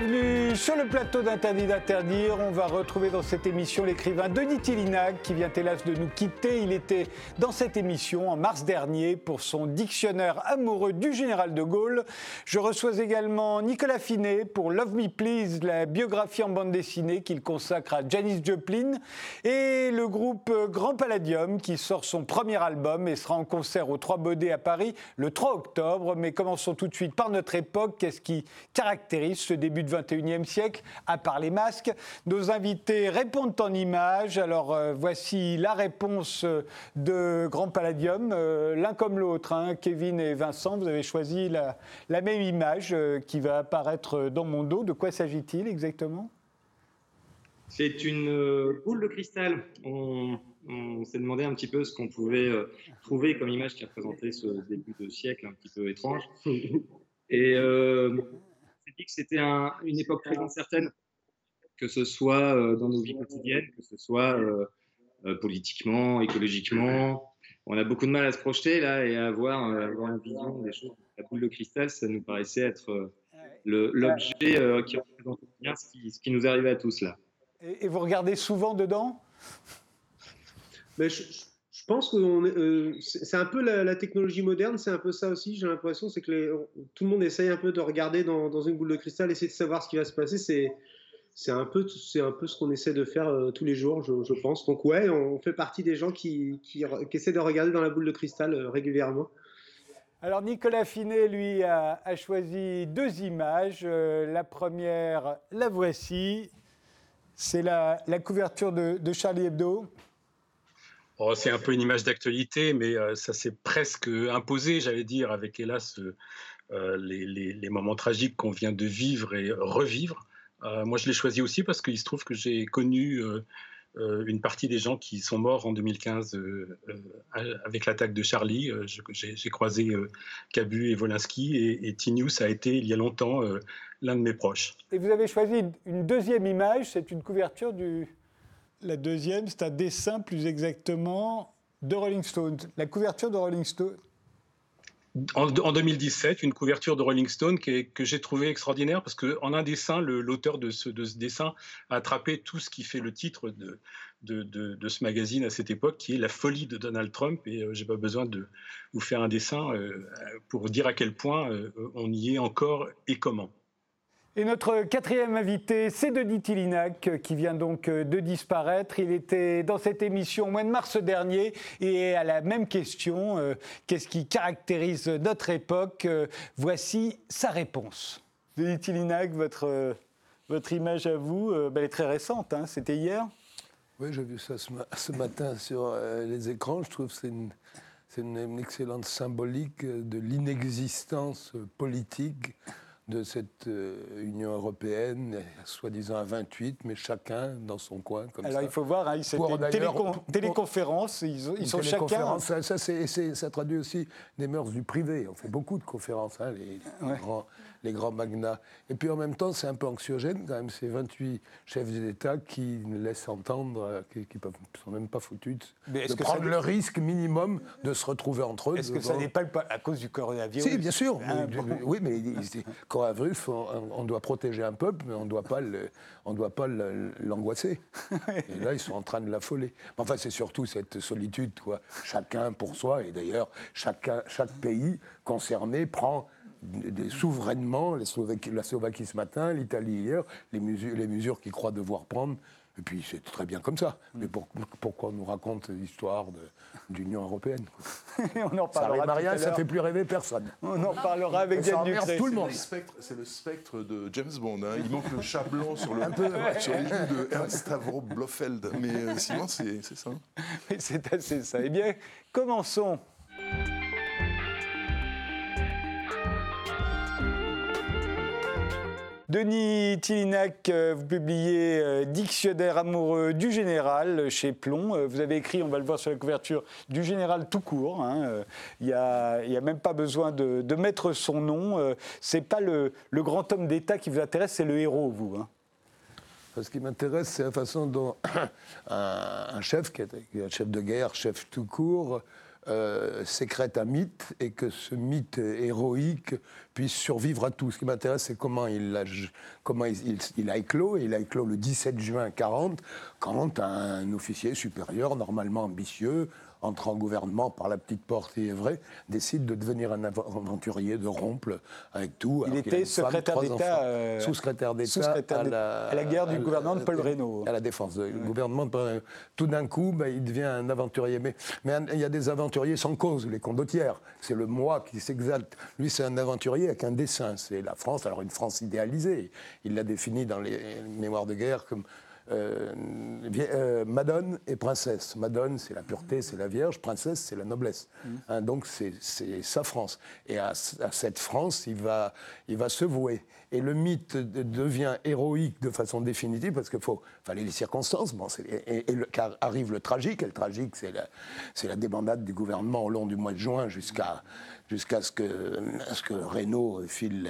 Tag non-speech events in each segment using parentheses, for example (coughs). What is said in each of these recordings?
Bienvenue sur le plateau d'Interdit d'interdire. On va retrouver dans cette émission l'écrivain Denis Tillinac qui vient hélas de nous quitter. Il était dans cette émission en mars dernier pour son dictionnaire amoureux du général de Gaulle. Je reçois également Nicolas Finet pour Love Me Please, la biographie en bande dessinée qu'il consacre à Janis Joplin et le groupe Grand Palladium qui sort son premier album et sera en concert au Trois Baudets à Paris le 3 octobre. Mais commençons tout de suite par notre époque. Qu'est-ce qui caractérise ce début du 21e siècle, à part les masques. Nos invités répondent en images. Alors euh, voici la réponse de Grand Palladium, euh, l'un comme l'autre. Hein. Kevin et Vincent, vous avez choisi la, même image euh, qui va apparaître dans mon dos. De quoi s'agit-il exactement? C'est une boule de cristal. On, s'est demandé un petit peu ce qu'on pouvait trouver comme image qui représentait ce début de siècle un petit peu étrange. Et que c'était une époque très incertaine, que ce soit euh, dans nos vies quotidiennes, que ce soit euh, euh, politiquement, écologiquement. On a beaucoup de mal à se projeter là et à avoir, une vision des choses. La boule de cristal, ça nous paraissait être l'objet qui représente bien ce qui, ce qui nous arrivait à tous là. Et, vous regardez souvent dedans? Mais je, je pense que euh, c'est un peu la, technologie moderne, c'est un peu ça aussi. J'ai l'impression, c'est que tout le monde essaye un peu de regarder dans, une boule de cristal, essayer de savoir ce qui va se passer. C'est un peu un peu ce qu'on essaie de faire euh, tous les jours, je, pense. Donc ouais, on fait partie des gens qui, essaient de regarder dans la boule de cristal euh, régulièrement. Alors Nicolas Finet, lui, a, choisi deux images. la première, la voici. C'est la, couverture de Charlie Hebdo. Oh, c'est un peu une image d'actualité, mais euh, ça s'est presque imposé, j'allais dire, avec hélas euh, les, moments tragiques qu'on vient de vivre et revivre. Euh, moi, je l'ai choisi aussi parce qu'il se trouve que j'ai connu une partie des gens qui sont morts en 2015 avec l'attaque de Charlie. j'ai croisé Cabu et Wolinski et, et Tinius a été il y a longtemps l'un de mes proches. Et vous avez choisi une deuxième image, c'est une couverture du, la deuxième, c'est un dessin plus exactement de Rolling Stone, la couverture de Rolling Stone. En, 2017, une couverture de Rolling Stone que j'ai trouvé extraordinaire parce qu'en un dessin, l'auteur de ce, dessin a attrapé tout ce qui fait le titre de, ce magazine à cette époque, qui est La folie de Donald Trump. Et euh, j'ai pas besoin de vous faire un dessin euh, pour dire à quel point euh, on y est encore et comment. Et notre quatrième invité, c'est Denis Tillinac, qui vient donc euh, de disparaître. Il était dans cette émission au mois de mars dernier et à la même question, euh, qu'est-ce qui caractérise notre époque? Euh, Voici sa réponse. Denis Tillinac, votre, votre image à vous, ben, elle est très récente, hein, c'était hier? Oui, j'ai vu ça ce, matin sur les écrans. Je trouve que c'est une, une excellente symbolique de l'inexistence politique de cette euh, Union européenne, soi-disant à 28, mais chacun dans son coin. Comme Alors il faut voir, hein, c'était une téléconférence, ils, sont chacun. Ça, ça, ça, traduit aussi des mœurs du privé. On fait beaucoup de conférences, hein, les, grands, les, grands, magnats. Et puis en même temps, c'est un peu anxiogène quand même, ces 28 chefs d'État qui laissent entendre, euh, qui ne sont même pas foutus de, de prendre le risque minimum de se retrouver entre eux. Est-ce que ça n'est pas à cause du coronavirus Si, bien sûr. Ah, oui, mais coronavirus, on, on, doit protéger un peuple, mais on ne doit pas l'angoisser. (laughs) et là, ils sont en train de l'affoler. Enfin, c'est surtout cette solitude, quoi. Chacun pour soi, et d'ailleurs, chaque pays concerné prend souverainement, la Slovaquie ce matin, l'Italie hier, les mesures, les mesures qu'ils croient devoir prendre et puis c'est très bien comme ça. Mais pourquoi on nous raconte l'histoire d'Union européenne (laughs) On en parlera. Ça ça fait plus rêver personne. On en parlera avec Diane Ducré. tout le monde. C'est le spectre de James Bond. Hein. Il manque le chat blanc sur, le, sur les joues de Ernst Stavro Blofeld. Mais euh, sinon, c'est ça. (laughs) C'est assez ça. Eh bien, commençons. Denis Tillinac, euh, vous publiez euh, Dictionnaire amoureux du général chez Plomb. Euh, vous avez écrit, on va le voir sur la couverture, du général tout court. Hein. Il n'y a, même pas besoin de, mettre son nom. Ce n'est pas le, grand homme d'État qui vous intéresse, c'est le héros, vous. Hein. Ce qui m'intéresse, c'est la façon dont (coughs) un, chef, qui est un chef de guerre, chef tout court, euh, sécrète un mythe et que ce mythe héroïque puisse survivre à tout. Ce qui m'intéresse, c'est comment, il a, comment il, a éclos. il a éclos le 17 juin 40, quand un officier supérieur, normalement ambitieux, entre en gouvernement par la petite porte et est vrai, décide de devenir un aventurier, de rompre avec tout. Il était secrétaire d'État. Euh, sous-secrétaire d'État à, la, guerre du gouvernement de Paul Reynaud. À la défense du gouvernement de Paul. Tout d'un coup, ben, il devient un aventurier. Mais, mais il y a des aventuriers sans cause, les condottières. C'est le moi qui s'exalte. Lui, c'est un aventurier avec un dessin. C'est la France, alors une France idéalisée. Il l'a défini dans les mémoires de guerre comme euh, euh, Madone et princesse. Madone, c'est la pureté, c'est la Vierge. Princesse, c'est la noblesse. Mm. Hein, donc, c'est sa France. Et à, cette France, il va, il va se vouer. Et le mythe devient héroïque de façon définitive parce qu'il fallait les circonstances. Bon, et, car arrive le tragique. Et le tragique, c'est la, la débandade du gouvernement au long du mois de juin jusqu'à jusqu'à ce que, ce que Renault file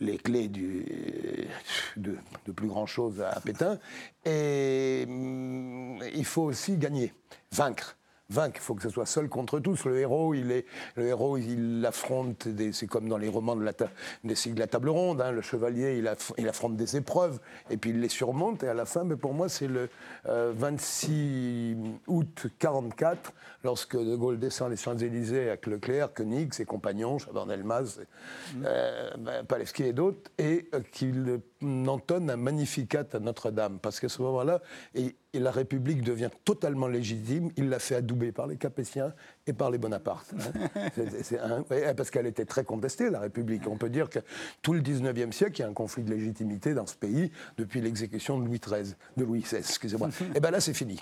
les clés de, plus grand chose à Pétain. Et mm, il faut aussi gagner, vaincre vaincre. Il faut que ce soit seul contre tous. Le héros, il est, le héros, il affronte. C'est comme dans les romans de la, de la table ronde. Hein. le chevalier, il, il, affronte des épreuves et puis il les surmonte. Et à la fin, mais pour moi, c'est le 26 euh, août 44, lorsque De Gaulle descend les Champs-Élysées avec Leclerc, Koenig, ses compagnons, Chaban-Delmas, mmh. euh, ben, Palevski et d'autres, et euh, qu'il entonne un magnificat à Notre-Dame. Parce qu'à ce moment-là, et, la République devient totalement légitime. Il l'a fait adouber par les Capétiens et par les Bonaparte. Hein. (laughs) parce qu'elle était très contestée, la République. On peut dire que tout le 19e siècle, il y a un conflit de légitimité dans ce pays depuis l'exécution de Louis XIII, de Louis XVI, excusez-moi. et (laughs) eh bien là, c'est fini.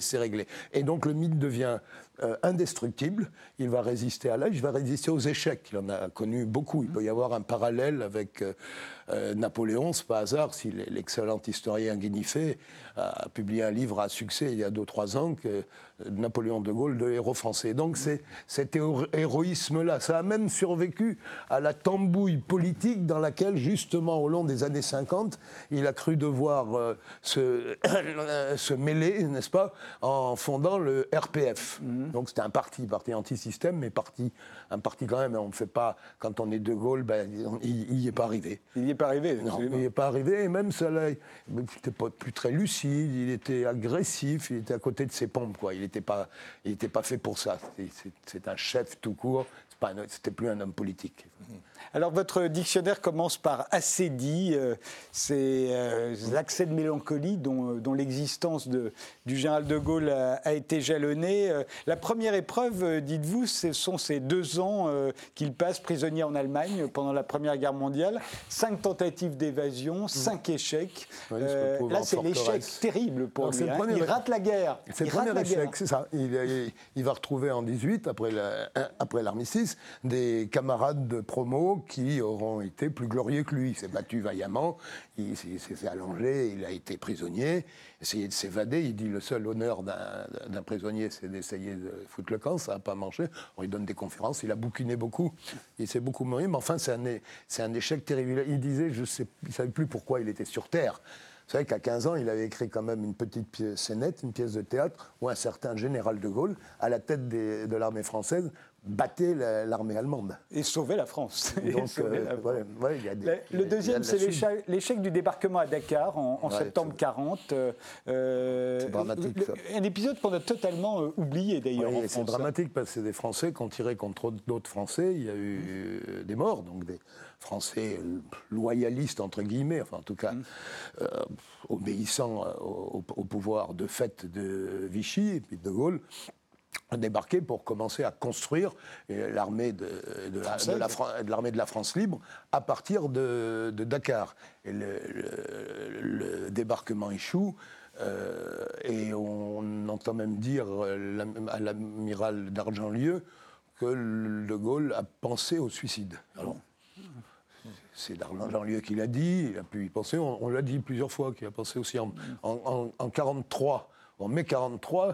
C'est réglé. Et donc le mythe devient euh, indestructible. Il va résister à l'âge, il va résister aux échecs. Il en a connu beaucoup. Il peut y avoir un parallèle avec euh, euh, Napoléon. C'est pas hasard si l'excellent historien Guinifé a publié un livre à succès il y a 2-3 ans, que Napoléon de Gaulle, de héros français. Donc c'est cet héroïsme-là. Ça a même survécu à la tambouille politique dans laquelle, justement, au long des années 50, il a cru devoir se, (coughs) se mêler, n'est-ce pas, en fondant le RPF. Mmh. Donc c'était un parti, parti anti-système, mais parti, un parti quand même. On ne fait pas, quand on est De Gaulle, ben, il n'y est pas arrivé. Il n'y est pas arrivé Non, il n'y est pas arrivé, et même ça, il n'était pas plus très lucide, il était agressif, il était à côté de ses pompes, quoi. Il n'était pas, pas fait pour ça. C'est un chef tout court, c'était plus un homme politique. Mmh. Alors votre dictionnaire commence par assez dit, euh, c'est euh, l'accès de mélancolie dont, euh, l'existence du général de Gaulle a, été jalonnée. la première épreuve, dites-vous, ce sont ces deux ans qu'il passe prisonnier en Allemagne pendant la Première Guerre mondiale. Cinq tentatives d'évasion, mmh. cinq échecs. là, c'est l'échec terrible pour lui. Hein. Il rate la guerre. C'est le premier échec, c'est ça. Il, va retrouver en 18, après l'armistice, des camarades de promo qui auront été plus glorieux que lui. Il s'est battu vaillamment, il s'est fait allonger, il a été prisonnier, essayé de s'évader. Il dit le seul honneur d'un prisonnier, c'est d'essayer de foutre le camp, ça n'a pas marché. On lui donne des conférences, il a bouquiné beaucoup, il s'est beaucoup mouru, mais enfin, c'est un, échec terrible. Il disait, je ne savais plus pourquoi il était sur Terre. Vous savez qu'à 15 ans, il avait écrit quand même une petite scénette, une pièce de théâtre, où un certain général de Gaulle, à la tête de l'armée française, battait l'armée allemande. Et sauvait la France. le deuxième, c'est l'échec du débarquement à Dakar en, septembre 40. Euh, euh, c'est dramatique. un épisode qu'on a totalement euh, oublié d'ailleurs. c'est dramatique parce que c'est des Français qui ont tiré contre d'autres Français. Il y a eu des morts, donc des Français loyalistes, entre guillemets, enfin en tout cas mm. obéissant au, au, pouvoir de fait de Vichy et puis de Gaulle débarqué pour commencer à construire euh, l'armée de, de, la, de, l'armée de la France libre à partir de, Dakar. Et le, débarquement échoue. Euh, et on entend même dire à l'amiral d'Argentlieu que De Gaulle a pensé au suicide. Alors, c'est d'Argentlieu qui l'a dit, il a pu y penser, on, l'a dit plusieurs fois qu'il a pensé aussi en, en, en, en 43. En mai 43, euh,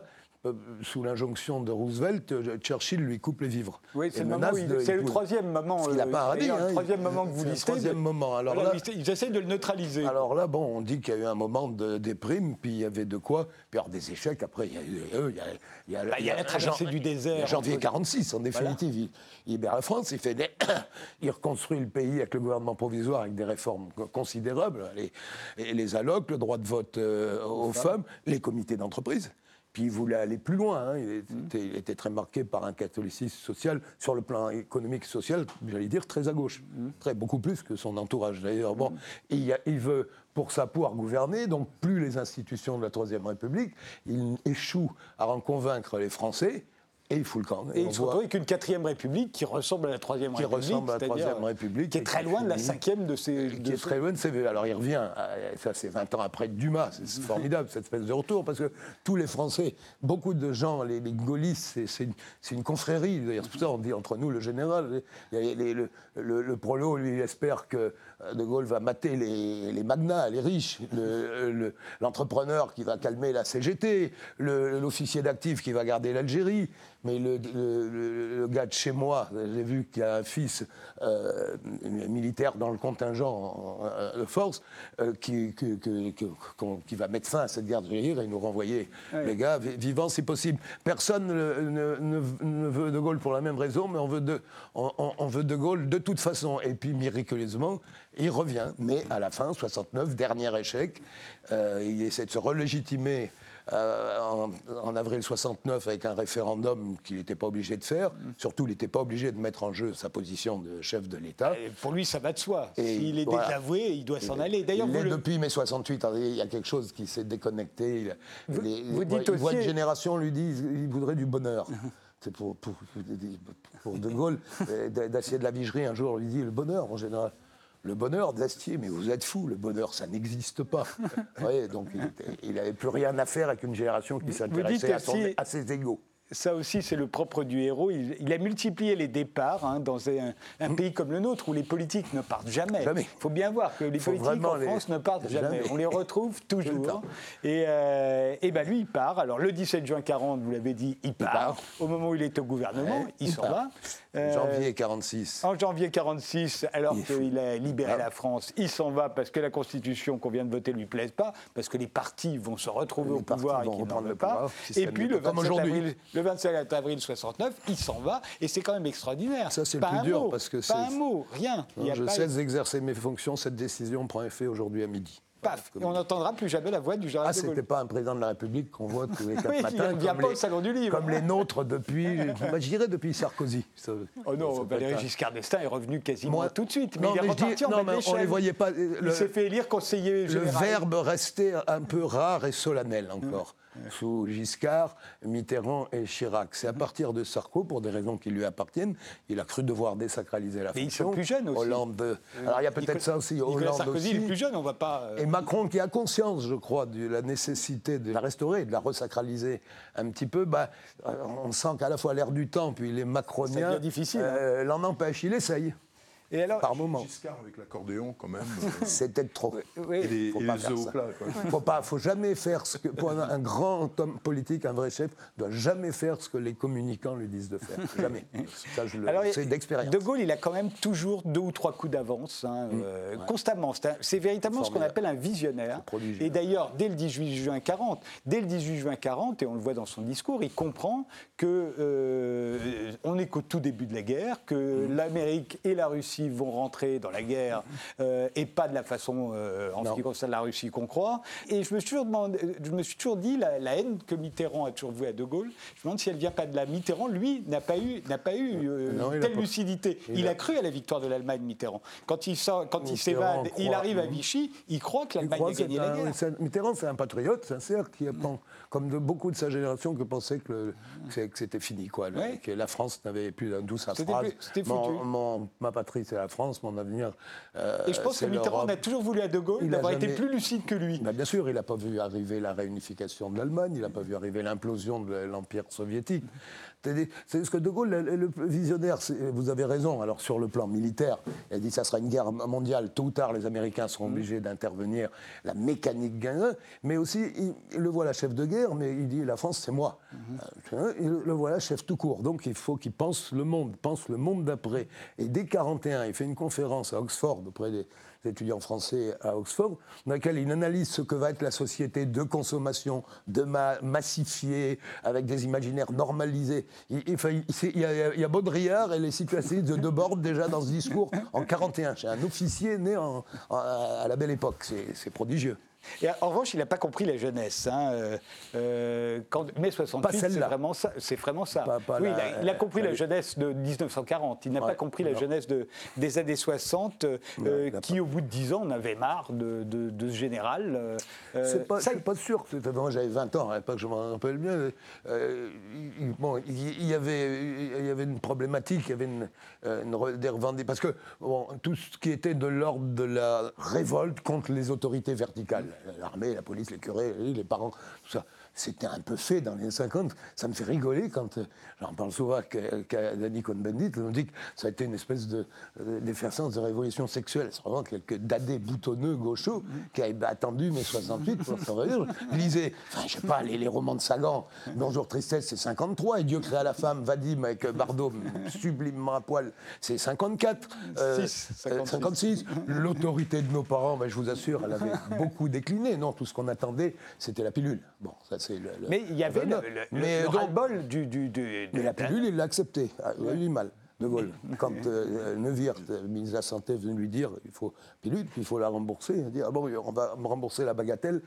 sous l'injonction de Roosevelt, euh, Churchill lui coupe les vivres. Oui, c'est le, il- de- il- troisième moment. Il n'a euh, pas arrêté. d'ailleurs, hein, Le troisième il- moment que vous le listez. troisième moment. Alors là, ils essayent de le neutraliser. alors là, bon, on dit qu'il y a eu un moment de déprime, puis il y avait de quoi. Puis alors des échecs, après, il y a eu. euh, Il y a, il y a- Bah, il y a la traversée du désert. il janvier entre- 46, en définitive. Il, il libère la France, il, fait des- (coughs) il reconstruit le pays avec le gouvernement provisoire, avec des réformes co- considérables. Les, les allocs, le droit de vote euh, aux femmes, les comités d'entreprise. Puis il voulait aller plus loin. hein. Il, était, il était très marqué par un catholicisme social, sur le plan économique et social, j'allais dire très à gauche. Très, beaucoup plus que son entourage d'ailleurs. Bon, Et il, veut, pour ça, pouvoir gouverner, donc plus les institutions de la Troisième République. Il échoue à en convaincre les Français et il fout le camp. Et on il se voit- retrouve avec une quatrième république qui ressemble à la troisième Qui république. ressemble à la Troisième République Qui est et très qui loin de la cinquième de ces. qui de est ces- très loin de ses Alors il revient, euh, ça c'est 20 ans après Dumas, c'est (laughs) formidable cette espèce de retour, parce que tous les Français, beaucoup de gens, les, les gaullistes, c'est- une, confrérie, d'ailleurs c'est pour ça on dit entre nous le général, les- le, le- le prolo lui il espère que euh, De Gaulle va mater les, magnats, les riches, le- l'entrepreneur qui va calmer la CGT, l'officier d'actif qui va garder l'Algérie, mais le, le- le- le gars de chez moi, j'ai vu qu'il y a un fils euh, militaire dans le contingent euh, de force euh, qui, que- que- que- qu'on- qui va mettre fin à cette guerre de guerre et nous renvoyer Ouais. les gars vi- vivants si possible. Personne ne, ne- ne- ne veut De Gaulle pour la même raison, mais on veut, de, on, on- on veut De Gaulle de toute façon. Et puis miraculeusement, il revient. Mais à la fin, 69, dernier échec, euh, il essaie de se relégitimer euh, en, en avril 69 avec un référendum qu'il n'était pas obligé de faire. Surtout, il n'était pas obligé de mettre en jeu sa position de chef de l'État. Et pour lui, ça va de soi. Et S'il est voilà. désavoué, il doit s'en aller. D'ailleurs, le- depuis mai 68. hein, Il y a quelque chose qui s'est déconnecté. Il- Vous- les- vous les- dites aussi- une génération lui dit il voudrait du bonheur. (laughs) C'est pour, pour, pour De Gaulle, euh, d'Acier de la Vigerie, un jour, lui dit le bonheur en général. Le bonheur d'Astier, mais vous êtes fou, le bonheur, ça n'existe pas. (laughs) Vous voyez, donc il n'avait plus rien à faire avec une génération qui s'intéressait à, aussi- à ses égaux. Ça aussi, c'est le propre du héros. Il, il a multiplié les départs hein, dans un, un pays comme le nôtre où les politiques ne partent jamais. Il faut bien voir que les Faut politiques en les- France ne partent jamais. Jamais. On les retrouve (laughs) toujours. Et, euh, et ben lui, il part. Alors le 17 juin 40, vous l'avez dit, il part. part. Au moment où il est au gouvernement, Ouais, il, il s'en va. Euh, Janvier 46. En janvier 46, alors qu'il a libéré Ah. la France, il s'en va parce que la Constitution qu'on vient de voter lui plaise pas, parce que les partis vont se retrouver Les au pouvoir et qu'ils n'en veulent le pas. Et puis le comme 27, aujourd'hui. avril, le 27 avril 69, il s'en va, et c'est quand même extraordinaire. Ça, c'est le Pas plus dur, mot, parce que pas c'est- un mot, rien. Il y a je pas- cesse d'exercer mes fonctions. Cette décision prend effet aujourd'hui à midi. Paf, et on n'entendra plus jamais la voix du Ah, général de c'était Gaulle. pas un président de la République qu'on voit tous les (laughs) quatre Oui, il matins. ne vient pas les- au salon du livre. Comme les nôtres depuis, bah, je dirais depuis Sarkozy. Ça- (laughs) Oh non, ça Valéry Giscard d'Estaing est revenu quasiment Moi- tout de suite. Mais Non, il est mais dis- reparti en non, mais on les voyait pas. Il Le, s'est fait élire conseiller le verbe restait un peu rare et solennel encore. Sous Giscard, Mitterrand et Chirac. C'est à partir de Sarko, pour des raisons qui lui appartiennent, il a cru devoir désacraliser la Mais ils fonction. sont plus jeunes aussi. Hollande. euh, Alors il y a peut-être ça aussi. Nicolas Hollande Sarkozy, aussi. il est plus jeune, on va pas. euh, Et Macron, qui a conscience, je crois, de la nécessité de la restaurer, de la resacraliser un petit peu, bah, euh, on sent qu'à la fois l'air du temps, puis les macroniens, hein. euh, l'en empêche. Il essaye, Et alors, par moment. Giscard avec l'accordéon, quand même. euh, (laughs) C'est peut-être trop. oui, et les, faut et pas les faire œufs au ça. plat, quoi. Faut pas, faut jamais faire ce que pour un, un grand homme politique, un vrai chef, doit jamais faire ce que les communicants lui disent de faire. (laughs) Jamais. Ça, je le sais d'expérience. De Gaulle, il a quand même toujours deux ou trois coups d'avance, hein, euh, constamment. C'est un- C'est véritablement ce qu'on appelle un visionnaire. C'est prodigieux. Et d'ailleurs, dès le 18 juin 40, dès le 18 juin 40, et on le voit dans son discours, il comprend que euh, on est qu'au tout début de la guerre, que Mm. l'Amérique et la Russie vont rentrer dans la guerre euh, et pas de la façon, euh, en ce qui concerne la Russie, qu'on croit. Et je me suis toujours, demandé, je me suis toujours dit, la, la haine que Mitterrand a toujours vouée à De Gaulle, je me demande si elle vient pas de là. Mitterrand, lui, n'a pas eu, n'a pas eu euh, Non, telle pas- lucidité. Il, il a... a- cru à la victoire de l'Allemagne, Mitterrand. Quand il, sort, quand il s'évade, il arrive à Vichy, il croit que l'Allemagne a gagné la guerre. c'est un- Mitterrand, c'est un patriote sincère qui, pen- comme de beaucoup de sa génération, que pensait que, le- c'était fini, quoi, le- Ouais. que la France n'avait plus d'un douce phrase. C'était foutu. ma patrie, c'est la France, mon avenir. Euh, et je pense que Mitterrand a toujours voulu à De Gaulle d'avoir été plus lucide que lui. Bah, bien sûr, il n'a pas vu arriver la réunification de l'Allemagne, il n'a pas vu arriver l'implosion de l'Empire soviétique. C'est ce que De Gaulle, le, visionnaire, vous avez raison, alors sur le plan militaire, il a dit que ça sera une guerre mondiale, tôt ou tard les Américains seront mm. obligés d'intervenir, la mécanique gagne, mais aussi, il, le voilà chef de guerre, mais il dit la France c'est moi. Mm-hmm. Euh, il le voilà chef tout court, donc il faut qu'il pense le monde, pense le monde d'après. Et dès 41, il fait une conférence à Oxford auprès des étudiants français à Oxford, dans laquelle il analyse ce que va être la société de consommation, de massifier, avec des imaginaires normalisés. Il, y, a, Baudrillard et les situations de Debord déjà dans ce discours en 41. C'est un officier né à la belle époque. C'est prodigieux. Et en revanche, il n'a pas compris la jeunesse. Hein. Euh, euh quand, mai 68, c'est vraiment ça. C'est vraiment ça. oui, il, a, compris la, jeunesse de 1940. Il n'a pas compris la jeunesse de, des années 60, euh, qui, au bout de 10 ans, on avait marre de, de, ce général. Euh, c'est pas, pas sûr. Moi, j'avais 20 ans, hein, pas que je m'en rappelle bien. il, bon, il, y avait, y avait une problématique, il y avait une, une des revendications. Parce que bon, tout ce qui était de l'ordre de la révolte contre les autorités verticales l'armée, la police, les curés, les parents, tout ça. C'était un peu fait dans les années 50. Ça me fait rigoler quand, euh, j'en parle souvent avec Danny Cohn-Bendit, on dit que ça a été une espèce d'effervescence de, de, révolution sexuelle. C'est vraiment quelques dadés boutonneux gauchos qui avaient attendu mai 68 pour revenir. Lisez, enfin, je sais pas, les, romans de Sagan, Bonjour Tristesse, c'est 53, et Dieu créa la femme, Vadim avec Bardot, sublimement à poil, c'est 54. 56. Euh, L'autorité de nos parents, ben, je vous assure, elle avait beaucoup décliné. Non, tout ce qu'on attendait, c'était la pilule. Bon, ça mais il y avait le, le, bol du, du, Mais la pilule, il l'a accepté. Ah, il a eu du mal. De Gaulle. (laughs) Quand euh, Neuwirth, ministre de la Santé, est venu lui dire il faut pilule, puis il faut la rembourser, il a dit ah bon, on va me rembourser la bagatelle.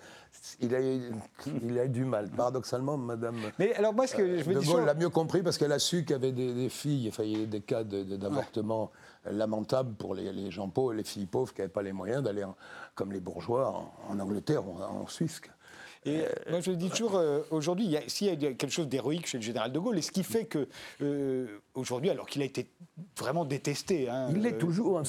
Il a, il a eu du mal. Paradoxalement, Madame. Mais alors moi, ce que je veux De Gaulle l'a mieux compris parce qu'elle a su qu'il y avait des, filles, enfin, il y avait des cas d'avortement lamentables pour les, gens pauvres, les filles pauvres qui n'avaient pas les moyens d'aller, comme les bourgeois, en, Angleterre ou en Suisse. Et euh, moi, je dis toujours, euh, aujourd'hui, s'il y a quelque chose d'héroïque chez le général de Gaulle, et ce qui fait que, euh, aujourd'hui, alors qu'il a été vraiment détesté. Hein, il l'est toujours. Hein,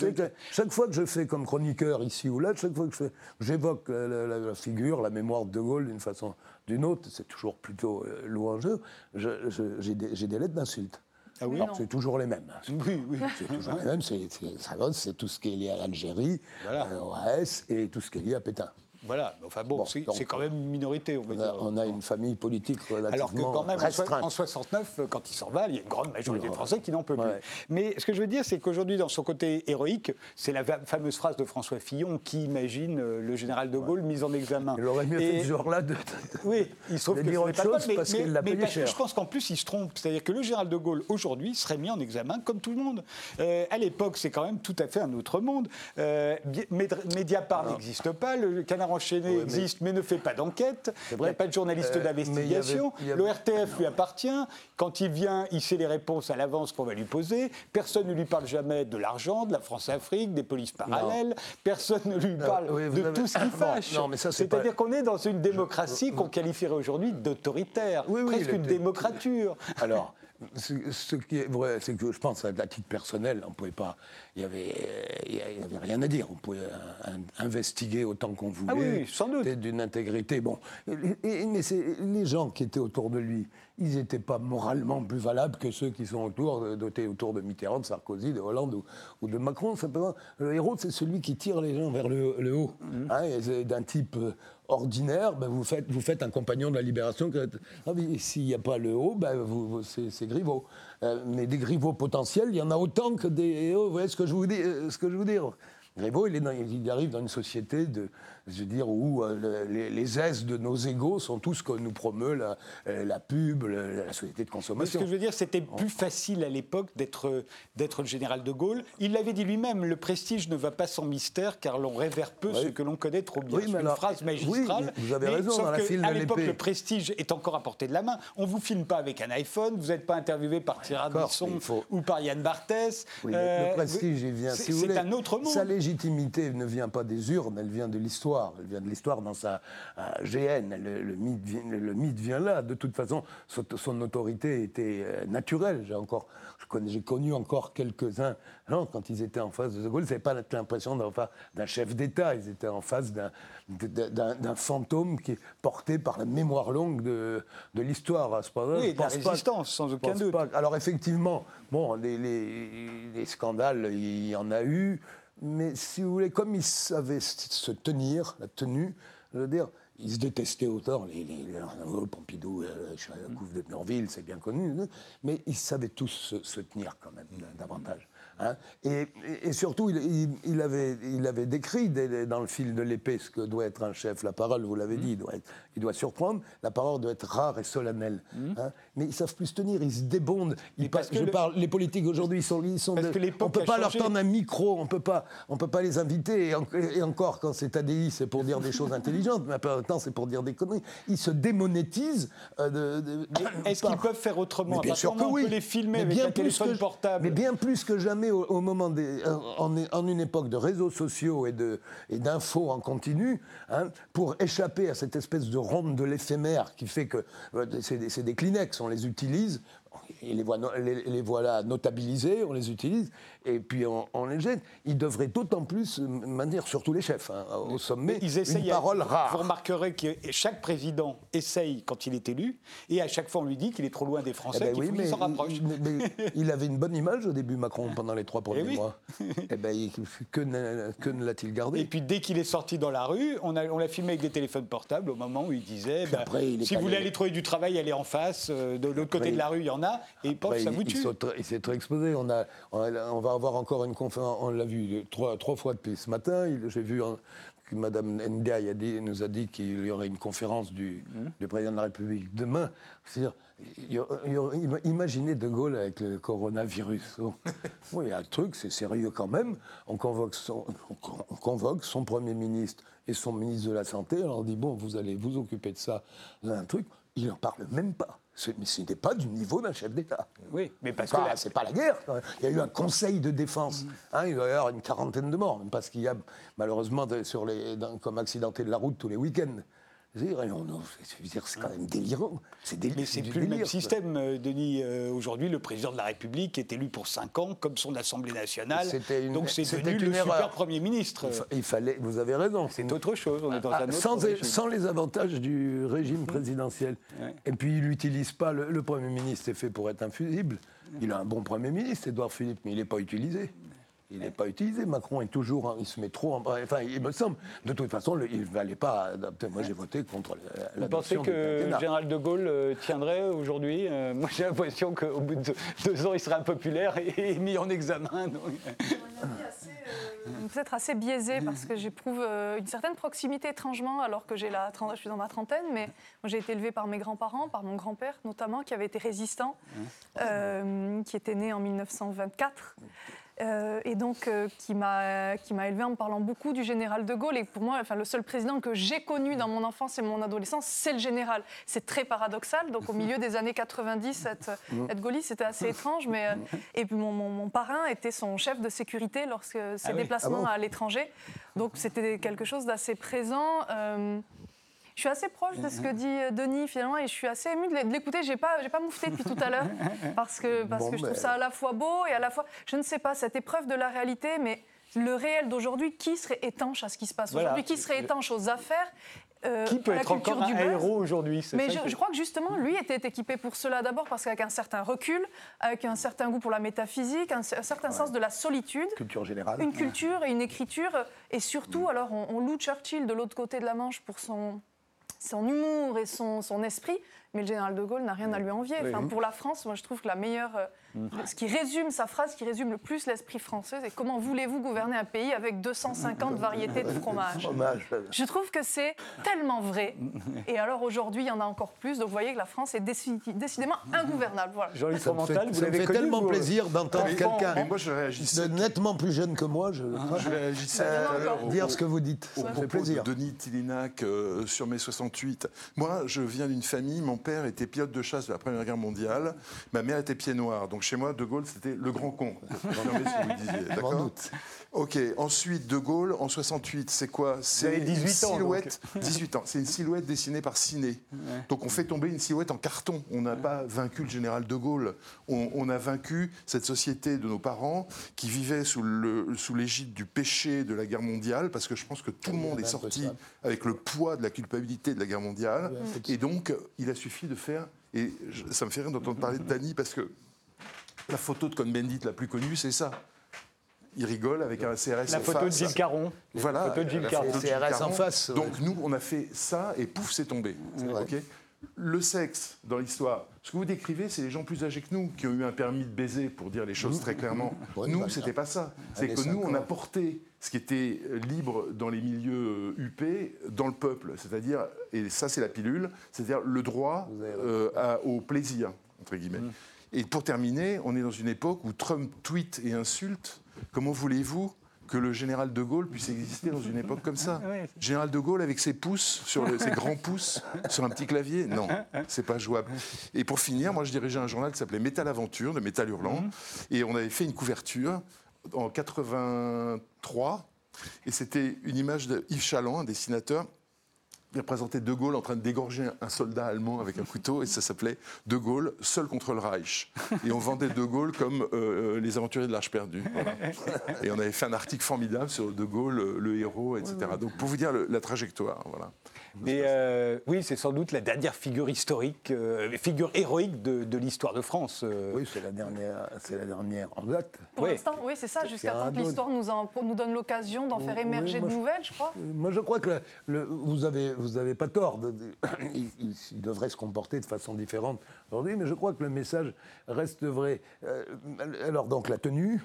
chaque fois que je fais comme chroniqueur ici ou là, chaque fois que j'évoque la, figure, la mémoire de De Gaulle d'une façon ou d'une autre, c'est toujours plutôt louangeux, j'ai des, lettres d'insultes. Ah oui, c'est toujours les mêmes. Oui, oui. C'est toujours les mêmes. C'est tout ce qui est lié à l'Algérie, voilà. l'OAS et tout ce qui est lié à Pétain. Voilà, enfin bon, c'est quand même une minorité, on va on dire. on a une famille politique relativement Alors que quand même, en 69, quand il s'en va, il y a une grande majorité de Français qui n'en peut plus. Mais ce que je veux dire, c'est qu'aujourd'hui, dans son côté héroïque, c'est la fameuse phrase de François Fillon qui imagine euh, le général de Gaulle mis en examen. Il aurait mieux fait ce genre-là de, Oui, il se trouve que ce pas mais, parce payé cher. Je pense qu'en plus, il se trompe. C'est-à-dire que le général de Gaulle, aujourd'hui, serait mis en examen comme tout le monde. Euh, à l'époque, c'est quand même tout à fait un autre monde. Euh, Mediapart n'existe pas, le canard enchaîné existe mais ne fait pas d'enquête. Il n'y a pas de journaliste euh, d'investigation. L'ORTF lui appartient. Quand il vient, il sait les réponses à l'avance qu'on va lui poser. Personne ne lui parle jamais de l'argent, de la France-Afrique, des polices parallèles. Personne ne lui parle de tout ce qui (laughs) fâche. C'est-à-dire qu'on est dans une démocratie qu'on qualifierait aujourd'hui d'autoritaire, presque une démocrature. Alors, ce, qui est vrai, c'est que je pense, à titre personnel, on pouvait pas. Il n'y avait, il y avait rien à dire. On pouvait investiguer autant qu'on voulait. Ah oui, sans doute. D'une intégrité. Bon. Et, mais les gens qui étaient autour de lui, ils n'étaient pas moralement plus valables que ceux qui sont autour, dotés autour de Mitterrand, de Sarkozy, de Hollande ou, de Macron. Simplement, le héros, c'est celui qui tire les gens vers le, haut. Mmh. Hein, D'un type euh, ordinaire, ben vous, faites, vous faites un compagnon de la libération. Ah s'il n'y a pas le haut, ben vous, c'est Griveaux. Euh, mais des Griveaux potentiels, il y en a autant que des hauts. Vous voyez ce que je vous dis, euh, ce que je veux dire Griveaux, il, il, arrive dans une société de, je veux dire, où euh, les, les, aises de nos égaux sont tout ce que nous promeut la, euh, la pub, la, société de consommation. ce que je veux dire, c'était plus facile à l'époque d'être, le général de Gaulle. Il l'avait dit lui-même, le prestige ne va pas sans mystère, car l'on révère peu ce que l'on connaît trop bien. Oui, c'est une phrase magistrale. Oui, vous avez raison, dans la À l'époque, le prestige est encore à portée de la main. On ne vous filme pas avec un iPhone, vous n'êtes pas interviewé par Thierry Bisson ou par Yann Barthès. Le euh, prestige, il vient, si vous voulez. C'est un autre monde. Ça légitimité ne vient pas des urnes, elle vient de l'histoire. Elle vient de l'histoire dans sa GN. Le, mythe, le, mythe, vient là. De toute façon, son, autorité était euh, naturelle. J'ai encore, j'ai connu encore quelques-uns quand ils étaient en face de De Gaulle. Ils n'avaient pas l'impression d'un chef d'État. Ils étaient en face d'un fantôme qui est porté par la mémoire longue de, de l'histoire. Oui, la résistance, sans aucun doute. Alors effectivement, bon, les, les, scandales, il y en a eu. Mais si vous voulez, comme ils savaient se tenir, la tenue, je veux dire, ils se détestaient autant, les, les, Pompidou, euh, la Couve de Murville, c'est bien connu, mais ils savaient tous se, se tenir quand même davantage. Hein. et, surtout, il, avait, il avait décrit dans le fil de l'épée ce que doit être un chef. La parole, vous l'avez dit, il doit, il doit, surprendre. La parole doit être rare et solennelle. Mmh. Hein. mais ils savent plus se tenir, ils se débondent. Ils je parle, les politiques aujourd'hui, ils sont, ils sont on ne peut pas leur tendre un micro, on ne peut pas les inviter. Et, encore, quand c'est ADI, c'est pour dire des choses intelligentes, mais après temps, c'est pour dire des conneries. Ils se démonétisent. Euh, est-ce qu'ils peuvent faire autrement? Bien sûr que oui. On peut les filmer avec un téléphone portable? Mais bien plus que jamais au, moment en, une époque de réseaux sociaux et et d'infos en continu, hein, pour échapper à cette espèce de ronde de l'éphémère qui fait que euh, c'est des Kleenex, on les utilise voit, les, voilà notabilisés, on les utilise, et puis on, les jette. Ils devraient d'autant plus maintenir, surtout les chefs, hein, au sommet, Ils une parole rare. Vous remarquerez que chaque président essaye quand il est élu, et à chaque fois on lui dit qu'il est trop loin des Français, eh ben qu'il s'en rapproche. Mais, (laughs) il avait une bonne image au début, Macron, pendant les trois eh premiers mois. (laughs) Eh ben, que ne, l'a-il gardé? Et puis dès qu'il est sorti dans la rue, on l'a on filmé avec des téléphones portables au moment où il disait bah, si vous voulez aller trouver du travail, allez en face, euh, de l'autre côté de la rue, il y en a, et il pense ça vous tue. Il s'est très exposé. On, a, on va avoir encore une conférence, on l'a vu trois, trois fois depuis ce matin. J'ai vu que Mme Ndiaye a dit, nous a dit qu'il y aurait une conférence du, mmh. du, président de la République demain. C'est-à-dire, imaginez De Gaulle avec le coronavirus. (laughs) oui, il y a un truc, c'est sérieux quand même. On convoque, son, on convoque son Premier ministre et son ministre de la Santé. On leur dit, bon, vous allez vous occuper de ça, un truc. Il n'en parle même pas. Mais ce n'était pas du niveau d'un chef d'État. Oui, mais parce que. C'est pas la guerre. Il y a eu un conseil de défense. Hein, il doit y avoir une quarantaine de morts, parce qu'il y a malheureusement sur les, comme accidenté de la route tous les week-ends. C'est quand même délirant. C'est Mais c'est plus le même système, euh, Denis. Euh, aujourd'hui, le président de la République est élu pour 5 ans, comme son Assemblée nationale. donc c'est devenu le super Premier ministre. Il, fallait, vous avez raison. C'est autre chose. On est dans ah, un autre sans, sans, les avantages du régime mmh. présidentiel. Et puis il n'utilise pas. Le, le, Premier ministre est fait pour être infusible. Il a un bon Premier ministre, Édouard Philippe, mais il n'est pas utilisé. Il n'est pas utilisé. Macron est toujours, hein, il se met trop en. Enfin, il me semble. De toute façon, il ne valait pas. Moi, j'ai voté contre la. Vous pensez que le général de Gaulle euh, tiendrait aujourd'hui euh, (laughs) Moi, j'ai l'impression qu'au bout de deux, ans, il serait impopulaire et, mis en examen. Euh, peut-être assez biaisé parce que j'éprouve une certaine proximité étrangement alors que j'ai la, je suis dans ma trentaine, mais j'ai été élevée par mes grands-parents, par mon grand-père notamment, qui avait été résistant, qui était né en 1924. Euh, et donc euh, qui m'a qui m'a élevé en me parlant beaucoup du général de Gaulle. Et pour moi, enfin le seul président que j'ai connu dans mon enfance et mon adolescence, c'est le général. C'est très paradoxal. Donc au milieu des années 90, être, être gaulliste, c'était assez étrange. Mais euh, et puis mon, mon, parrain était son chef de sécurité lorsque ses ah déplacements ah à l'étranger. Donc c'était quelque chose d'assez présent. Je suis assez proche de ce que dit euh, Denis finalement et je suis assez émue de l'écouter. J'ai pas, j'ai pas moufté depuis tout à l'heure (laughs) parce que parce que je trouve ben. ça à la fois beau et à la fois, je ne sais pas, cette épreuve de la réalité, mais le réel d'aujourd'hui, qui serait étanche à ce qui se passe aujourd'hui, qui serait étanche aux affaires euh, qui peut être encore un héros aujourd'hui? Mais je, je, crois que justement, lui était équipé pour cela d'abord parce qu'avec un certain recul, avec un certain goût pour la métaphysique, un, certain sens de la solitude, culture générale, une culture et une écriture, et surtout, mm. alors on, on loue Churchill de l'autre côté de la Manche pour son son humour et son, son esprit, mais le général de Gaulle n'a rien à lui envier. Enfin, pour la France, moi je trouve que la meilleure, euh, mm. ce qui résume sa phrase, qui résume le plus l'esprit français, c'est comment voulez-vous gouverner un pays avec 250 variétés de fromage? Je trouve que c'est tellement vrai. Et alors aujourd'hui, il y en a encore plus. Donc vous voyez que la France est décidément ingouvernable. Voilà. Jean-Luc Fromental, vous ça me fait tellement plaisir d'entendre quelqu'un nettement plus jeune que moi. Je, ah, je réagissais dire ce que vous dites. Au, propos plaisir. de Denis Tillinac euh, sur mai 68. Moi, je viens d'une famille, mon grand-père était pilote de chasse de la Première Guerre mondiale. Ma mère était pied noir. Donc chez moi, De Gaulle, c'était le grand con. Confirmez si vous le disiez. (laughs) D'accord doute. Ok, ensuite, De Gaulle, en 68, c'est quoi C'est avez 18 une ans, silhouette. 18 ans. C'est une silhouette dessinée par Ciné. Donc on fait tomber une silhouette en carton. On n'a pas vaincu le général De Gaulle. On, on a vaincu cette société de nos parents qui vivait sous l'égide du péché de la guerre mondiale, parce que je pense que tout le monde est sorti avec le poids de la culpabilité de la guerre mondiale. Et donc, il a suffi de faire. Et je- ça me fait rire d'entendre parler de Dany, parce que la photo de Cohn-Bendit la plus connue, c'est ça. Il rigole avec un CRS La en photo de. Gilles Caron. Voilà. photo de Gilles la Caron. photo de Gilles CRS en Caron. face, ouais. Donc nous, on a fait ça et pouf, c'est tombé. Ok le sexe dans l'histoire, ce que vous décrivez, c'est les gens plus âgés que nous qui ont eu un permis de baiser, pour dire les choses très clairement. Nous, c'était pas ça. C'est Années que nous, on a 50. porté ce qui était libre dans les milieux euh, huppés, dans le peuple. C'est-à-dire, et ça, c'est la pilule, c'est-à-dire le droit euh, à- au plaisir, entre guillemets. Mmh. Et pour terminer, on est dans une époque où Trump tweet et insulte. Comment voulez-vous que le général de Gaulle puisse exister dans une époque comme ça. (laughs) Général de Gaulle avec ses pouces, sur le- ses grands (laughs) pouces, sur un petit clavier? Non, c'est pas jouable. Et pour finir, moi je dirigeais un journal qui s'appelait Métal Aventure, de Métal Hurlant, et on avait fait une couverture en 83, et c'était une image de Yves Chaland, un dessinateur, qui représentait De Gaulle en train de dégorger un soldat allemand avec un couteau, et ça s'appelait De Gaulle seul contre le Reich. Et on vendait De Gaulle comme euh, euh, les aventuriers de l'Arche perdue. Voilà. Et on avait fait un article formidable sur De Gaulle, euh, le héros, etc. Donc pour vous dire le- la trajectoire, voilà. Mais euh, oui, c'est sans doute la dernière figure historique, euh, figure héroïque de, de l'histoire de France. euh. Oui, c'est la dernière, c'est la dernière en date. Pour Oui. l'instant, oui, c'est ça, jusqu'à temps que l'histoire nous, en- nous donne l'occasion d'en faire Oui, émerger moi, de nouvelles, je crois. Moi, je crois que le- le- vous avez vous avez pas tort. de- de- (coughs) il, il- il devrait se comporter de façon différente aujourd'hui, mais je crois que le message reste vrai. Euh, alors donc la tenue,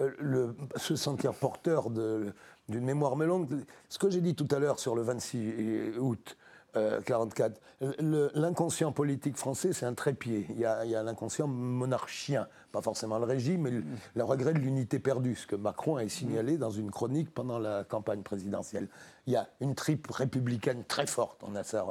euh, le, se sentir porteur de- d'une mémoire melonde. Ce que j'ai dit tout à l'heure sur le 26 août. euh, 44. Le- L'inconscient politique français, c'est un trépied. Il y a, il y a l'inconscient monarchien, pas forcément le régime, mais le, le regret de l'unité perdue, ce que Macron a signalé dans une chronique pendant la campagne présidentielle. Il y a une tripe républicaine très forte. On a ça.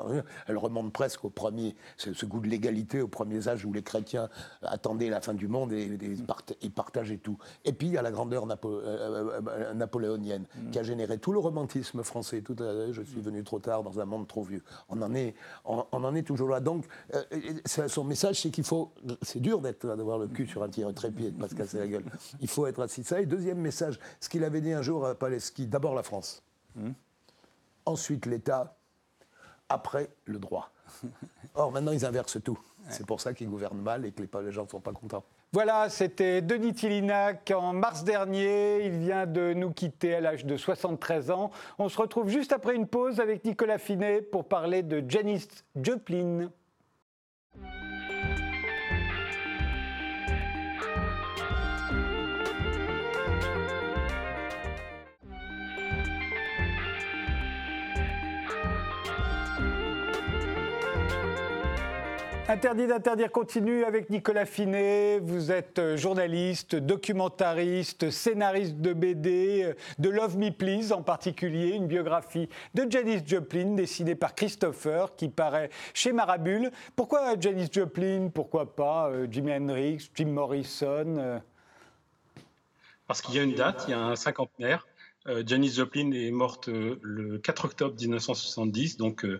Elle remonte presque au premier, ce, ce goût de l'égalité, aux premiers âges où les chrétiens attendaient la fin du monde et, et part- et partageaient tout. Et puis il y a la grandeur napo- euh, euh, napoléonienne qui a généré tout le romantisme français. Tout à- je suis venu trop tard dans un monde trop vieux. On en est, on, on en est toujours là. Donc euh, son message, c'est qu'il faut. C'est dur d'être d'avoir le cul sur un tir trépied et de pas se casser la gueule. Il faut être assis ça. Et deuxième message, ce qu'il avait dit un jour à Paleski, d'abord la France ensuite l'État, après le droit. (laughs) Or, maintenant, ils inversent tout. C'est pour ça qu'ils gouvernent mal et que les, les gens ne sont pas contents. Voilà, c'était Denis Tillinac en mars dernier. Il vient de nous quitter à l'âge de 73 ans. On se retrouve juste après une pause avec Nicolas Finet pour parler de Janis Joplin. Interdit d'interdire continue avec Nicolas Finet. Vous êtes euh, journaliste, documentariste, scénariste de BD, euh, de Love Me Please en particulier, une biographie de Janis Joplin dessinée par Christopher qui paraît chez Marabule. Pourquoi Janis Joplin? Pourquoi pas euh, Jimi Hendrix, Jim Morrison euh? Parce qu'il y a une date, il y a un cinquantenaire. Euh, Janis Joplin est morte euh, le 4 octobre 1970, donc euh,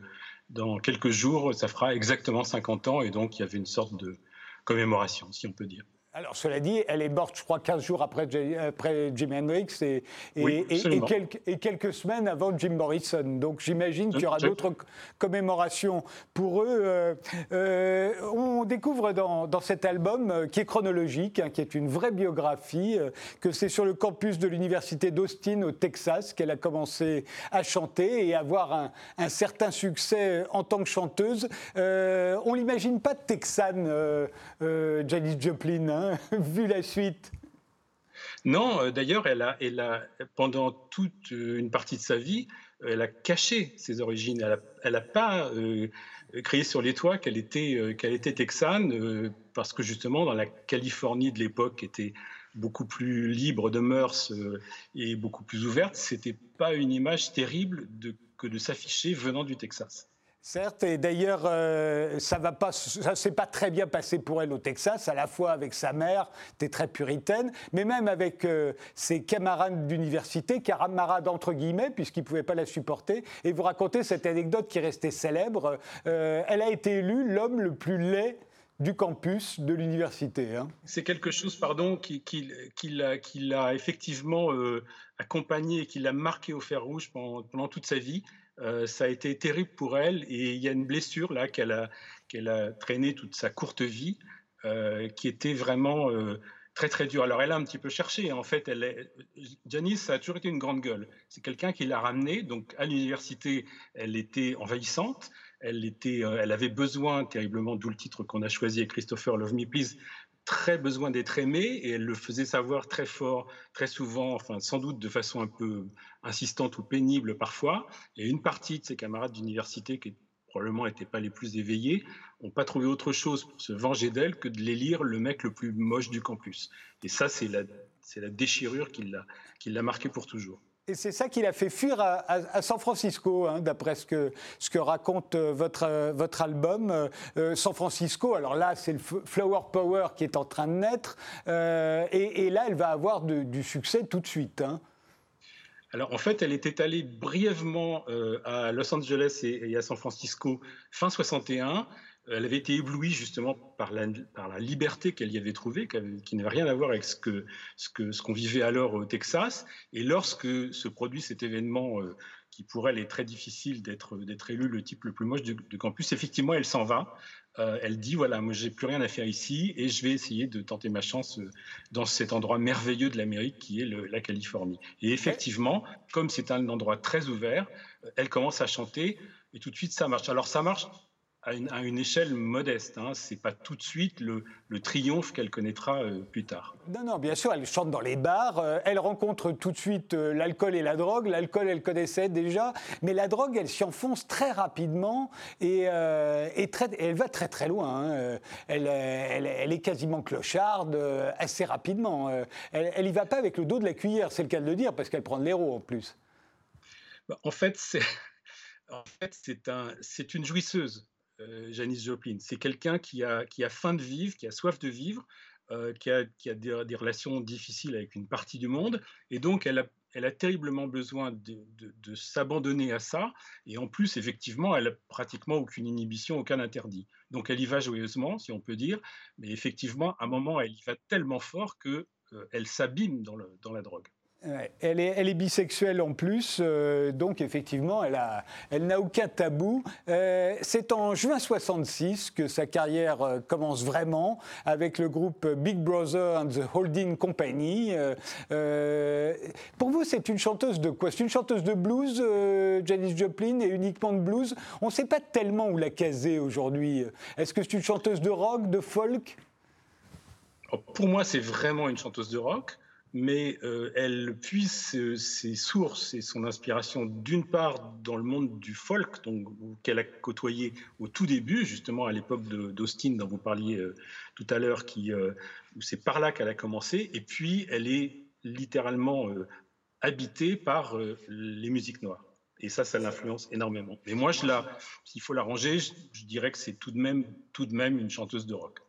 dans quelques jours, ça fera exactement 50 ans, et donc il y avait une sorte de commémoration, si on peut dire. Alors, cela dit, elle est morte, je crois, 15 jours après, J- après Jimi Hendrix et, et, Oui, et- et absolument. quelques, et quelques semaines avant Jim Morrison. Donc, j'imagine qu'il y aura d'autres commémorations pour eux. Euh, euh, on découvre dans, dans cet album, euh, qui est chronologique, hein, qui est une vraie biographie, euh, que c'est sur le campus de l'Université d'Austin, au Texas, qu'elle a commencé à chanter et avoir un, un certain succès en tant que chanteuse. Euh, on l'imagine pas texane, euh, euh, Janis Joplin, hein, (laughs) vu la suite. Non, euh, d'ailleurs, elle a, elle a, pendant toute euh, une partie de sa vie, euh, elle a caché ses origines. Elle n'a pas euh, crié sur les toits qu'elle était, qu'elle était texane, parce que justement, dans la Californie de l'époque, était beaucoup plus libre de mœurs et beaucoup plus ouverte, c'était pas une image terrible que de s'afficher venant du Texas. Certes, et d'ailleurs, euh, ça ça s'est pas très bien passé pour elle au Texas, à la fois avec sa mère, était très puritaine, mais même avec euh, ses camarades d'université, camarades entre guillemets, puisqu'ils pouvaient pas la supporter. Et vous racontez cette anecdote qui est restée célèbre. Euh, elle a été élue l'homme le plus laid du campus de l'université. Hein. C'est quelque chose, pardon, qui, qui, qui l'a effectivement accompagné, qui l'a marqué au fer rouge pendant toute sa vie. Euh, ça a été terrible pour elle et il y a une blessure là qu'elle a, qu'elle a traînée toute sa courte vie euh, qui était vraiment euh, très très dure. Alors elle a un petit peu cherché. En fait. Janice a toujours été une grande gueule. C'est quelqu'un qui l'a ramenée. Donc à l'université, elle était envahissante. Elle, était, elle avait besoin terriblement, d'où le titre qu'on a choisi, Christopher Love Me Please, très besoin d'être aimée et elle le faisait savoir très fort, très souvent, enfin sans doute de façon un peu insistante ou pénible parfois. Et une partie de ses camarades d'université qui probablement n'étaient pas les plus éveillés, n'ont pas trouvé autre chose pour se venger d'elle que de les lire le mec le plus moche du campus. Et ça, c'est la, la déchirure qui l'a marqué pour toujours. Et c'est ça qui l'a fait fuir à, San Francisco, hein, d'après ce que, raconte euh, votre, euh, votre album. Euh, San Francisco, alors là, c'est le Flower Power qui est en train de naître. et, là, elle va avoir du succès tout de suite. Hein. Alors en fait, elle était allée brièvement à Los Angeles et, à San Francisco fin 61 elle avait été éblouie justement par la, par la liberté qu'elle y avait trouvée, qui n'avait rien à voir avec ce qu'on ce que, ce qu'on vivait alors au Texas. Et lorsque se produit cet événement euh, qui pour elle est très difficile d'être élu le type le plus moche du, campus, effectivement, elle s'en va. Euh, elle dit voilà, moi j'ai plus rien à faire ici et je vais essayer de tenter ma chance euh, dans cet endroit merveilleux de l'Amérique qui est la Californie. Et effectivement, comme c'est un endroit très ouvert, elle commence à chanter et tout de suite ça marche. Alors ça marche à une, échelle modeste. Hein. Ce n'est pas tout de suite le, triomphe qu'elle connaîtra euh, plus tard. Non, non, bien sûr, elle chante dans les bars, euh, elle rencontre tout de suite euh, l'alcool et la drogue. L'alcool, elle connaissait déjà, mais la drogue, elle s'y enfonce très rapidement et, très, elle va très très loin. Hein. Elle, elle, est quasiment clocharde assez rapidement. elle n'y va pas avec le dos de la cuillère, c'est le cas de le dire, parce qu'elle prend de l'héros en plus. Bah, en fait, c'est en fait, c'est un, une jouisseuse. Euh, Janice Joplin. C'est quelqu'un qui a, qui a faim de vivre, qui a soif de vivre, euh, qui a, qui a des, relations difficiles avec une partie du monde, et donc elle a, elle a terriblement besoin de, de, s'abandonner à ça, et en plus, effectivement, elle a pratiquement aucune inhibition, aucun interdit. Donc elle y va joyeusement, si on peut dire, mais effectivement, à un moment, elle y va tellement fort qu'elle euh, elle s'abîme dans, dans la drogue elle, est, elle, est, bisexuelle en plus, euh, donc effectivement, elle, n'a aucun tabou. Euh, c'est en juin 66 que sa carrière euh, commence vraiment avec le groupe Big Brother and the Holding Company. pour vous, c'est une chanteuse de quoi? C'est une chanteuse de blues, Janis Joplin, et uniquement de blues? On ne sait pas tellement où la caser aujourd'hui. Est-ce que c'est une chanteuse de rock, de folk? Pour moi, c'est vraiment une chanteuse de rock mais euh, elle puise ses sources et son inspiration d'une part dans le monde du folk, qu'elle a côtoyé au tout début, justement à l'époque d'Austin dont vous parliez euh, tout à l'heure, qui euh, c'est par là qu'elle a commencé, et puis elle est littéralement habitée par les musiques noires. Et ça, ça l'influence énormément. Mais moi, s'il faut la ranger, je, dirais que c'est tout tout de même une chanteuse de rock.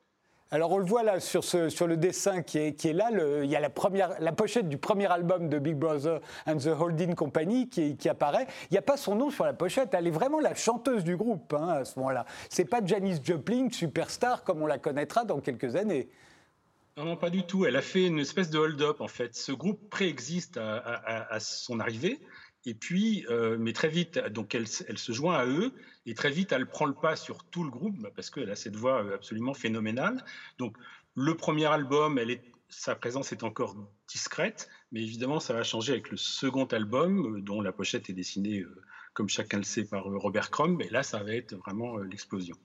Alors on le voit là sur, le dessin qui est, là, il y a la, première, la pochette du premier album de Big Brother and the Holding Company qui, apparaît. Il n'y a pas son nom sur la pochette, elle est vraiment la chanteuse du groupe hein, à ce moment-là. C'est pas Janis Joplin, superstar, comme on la connaîtra dans quelques années. Non, non, pas du tout. Elle a fait une espèce de hold-up en fait. Ce groupe préexiste à son arrivée. Et puis, euh, mais très vite, donc elle, se joint à eux, et très vite, elle prend le pas sur tout le groupe, bah, parce qu'elle a cette voix euh, absolument phénoménale. Donc, le premier album, elle est, sa présence est encore discrète, mais évidemment, ça va changer avec le second album, euh, dont la pochette est dessinée, comme chacun le sait, par Robert Crumb, et là, ça va être vraiment l'explosion.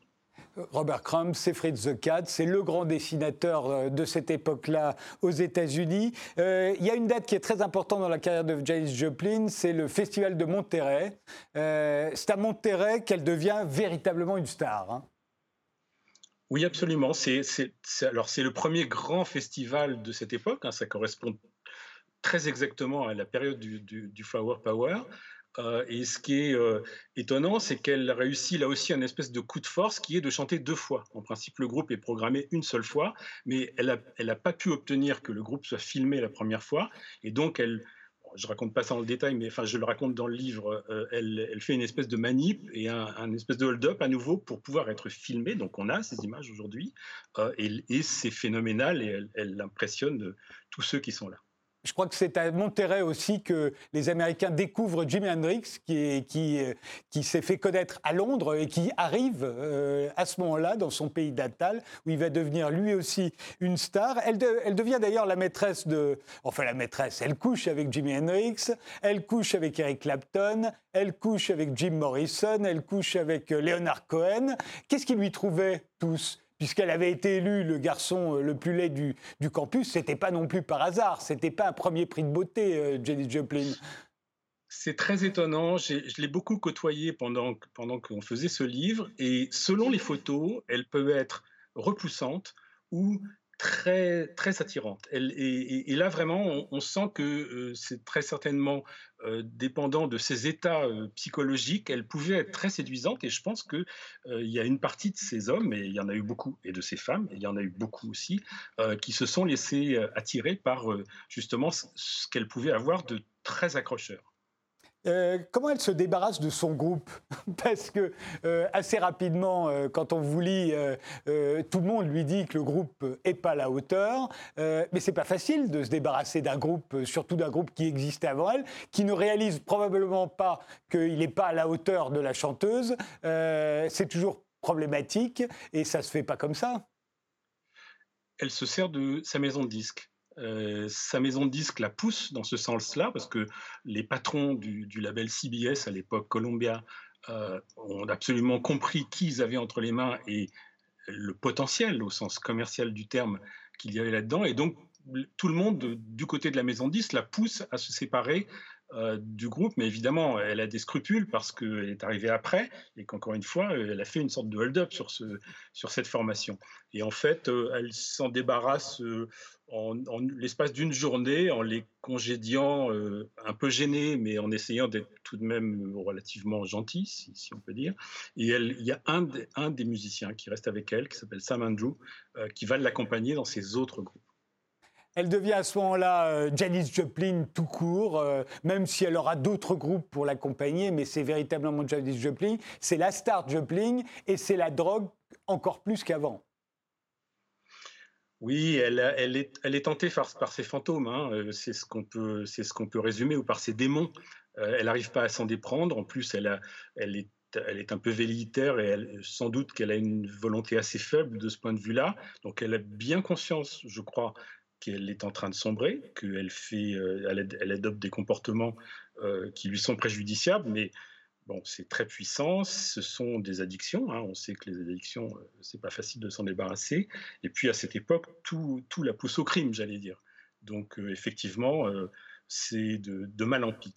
Robert Crumb, c'est Fritz the Cat, c'est le grand dessinateur euh, de cette époque-là aux États-Unis. Euh, il y a une date qui est très importante dans la carrière de Janis Joplin, c'est le Festival de Monterrey. Euh, c'est à Monterrey qu'elle devient véritablement une star. Hein. Oui, absolument. C'est, le premier grand festival de cette époque. Hein. ça correspond très exactement à la période du Flower Power. Et ce qui est étonnant, c'est qu'elle réussit là aussi un espèce de coup de force qui est de chanter deux fois. En principe, le groupe est programmé une seule fois, mais elle n'a pas pu obtenir que le groupe soit filmé la première fois, et donc elle je raconte pas ça en détail, mais enfin, je le raconte dans le livre. Euh, elle, fait une espèce de manip et un, espèce de hold-up à nouveau pour pouvoir être filmée. Donc, on a ces images aujourd'hui euh, et, c'est phénoménal et elle impressionne tous ceux qui sont là. Je crois que c'est à Monterrey aussi que les Américains découvrent Jimi Hendrix, qui, euh, qui s'est fait connaître à Londres et qui arrive euh, à ce moment-là dans son pays natal, où il va devenir lui aussi une star. Elle, elle devient d'ailleurs la maîtresse de... Enfin, la maîtresse, elle couche avec Jimi Hendrix, elle couche avec Eric Clapton, elle couche avec Jim Morrison, elle couche avec euh, Leonard Cohen. Qu'est-ce qu'ils lui trouvaient tous puisqu'elle avait été élue le garçon euh, le plus laid du, du campus, c'était pas non plus par hasard, c'était pas un premier prix de beauté, euh, Jenny Joplin. C'est très étonnant. Je l'ai beaucoup côtoyée pendant, pendant qu'on faisait ce livre. Et selon les photos, elle peut être repoussante ou très, très attirante. Et, là, vraiment, on, sent que euh, c'est très certainement euh, dépendant de ses états euh, psychologiques. Elle pouvait être très séduisante et je pense qu'il il y a une partie de ces hommes, et il y en a eu beaucoup, et de ces femmes, et il y en a eu beaucoup aussi, qui se sont laissés attirer par justement ce qu'elle pouvait avoir de très accrocheur. Euh, comment elle se débarrasse de son groupe (laughs) Parce que euh, assez rapidement, euh, quand on vous lit, tout le monde lui dit que le groupe est pas à la hauteur. mais c'est pas facile de se débarrasser d'un groupe, surtout d'un groupe qui existait avant elle, qui ne réalise probablement pas qu'il n'est pas à la hauteur de la chanteuse. c'est toujours problématique et ça se fait pas comme ça. Elle se sert de sa maison de disques. Euh, sa maison de disques la pousse dans ce sens-là, parce que les patrons du, label CBS à l'époque, Columbia, euh, ont absolument compris qui ils avaient entre les mains et le potentiel, au sens commercial du terme, qu'il y avait là-dedans. Et donc, tout le monde, du côté de la maison de disques, la pousse à se séparer euh, du groupe, mais évidemment, elle a des scrupules parce qu'elle est arrivée après et qu'encore une fois, elle a fait une sorte de hold-up sur, ce, sur cette formation. Et en fait, elle s'en débarrasse en, l'espace d'une journée en les congédiant euh, un peu gênés, mais en essayant d'être tout de même relativement gentil, si, on peut dire. Et il y a un, des musiciens qui reste avec elle, qui s'appelle Sam Andrew, euh, qui va l'accompagner dans ses autres groupes. Elle devient à ce moment-là euh, Janis Joplin tout court, même si elle aura d'autres groupes pour l'accompagner, mais c'est véritablement Janis Joplin. C'est la star Joplin et c'est la drogue encore plus qu'avant. Oui, elle, est, tentée par, ses fantômes, hein, euh, c'est ce qu'on peut, résumer, ou par ses démons. Euh, elle n'arrive pas à s'en déprendre. En plus, elle, est, un peu vélitaire et sans doute qu'elle a une volonté assez faible de ce point de vue-là. Donc, elle a bien conscience, je crois, qu'elle est en train de sombrer, qu'elle fait, euh, elle, adopte des comportements qui lui sont préjudiciables, mais Bon, c'est très puissant, ce sont des addictions, hein. on sait que les addictions, euh, c'est pas facile de s'en débarrasser. Et puis à cette époque, tout, tout la pousse au crime, j'allais dire. Donc euh, effectivement, euh, c'est de, de, mal en pis.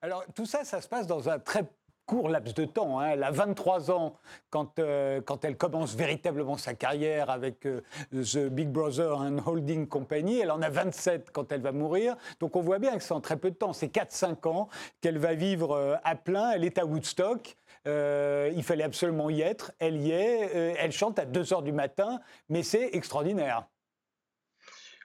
Alors tout ça, ça se passe dans un très court laps de temps. Hein. Elle a 23 ans quand, euh, quand elle commence véritablement sa carrière avec euh, The Big Brother and Holding Company. Elle en a 27 quand elle va mourir. Donc on voit bien que c'est en très peu de temps. C'est 4-5 ans qu'elle va vivre euh, à plein. Elle est à Woodstock. il fallait absolument y être. Elle y est. elle chante à 2 heures du matin. Mais c'est extraordinaire.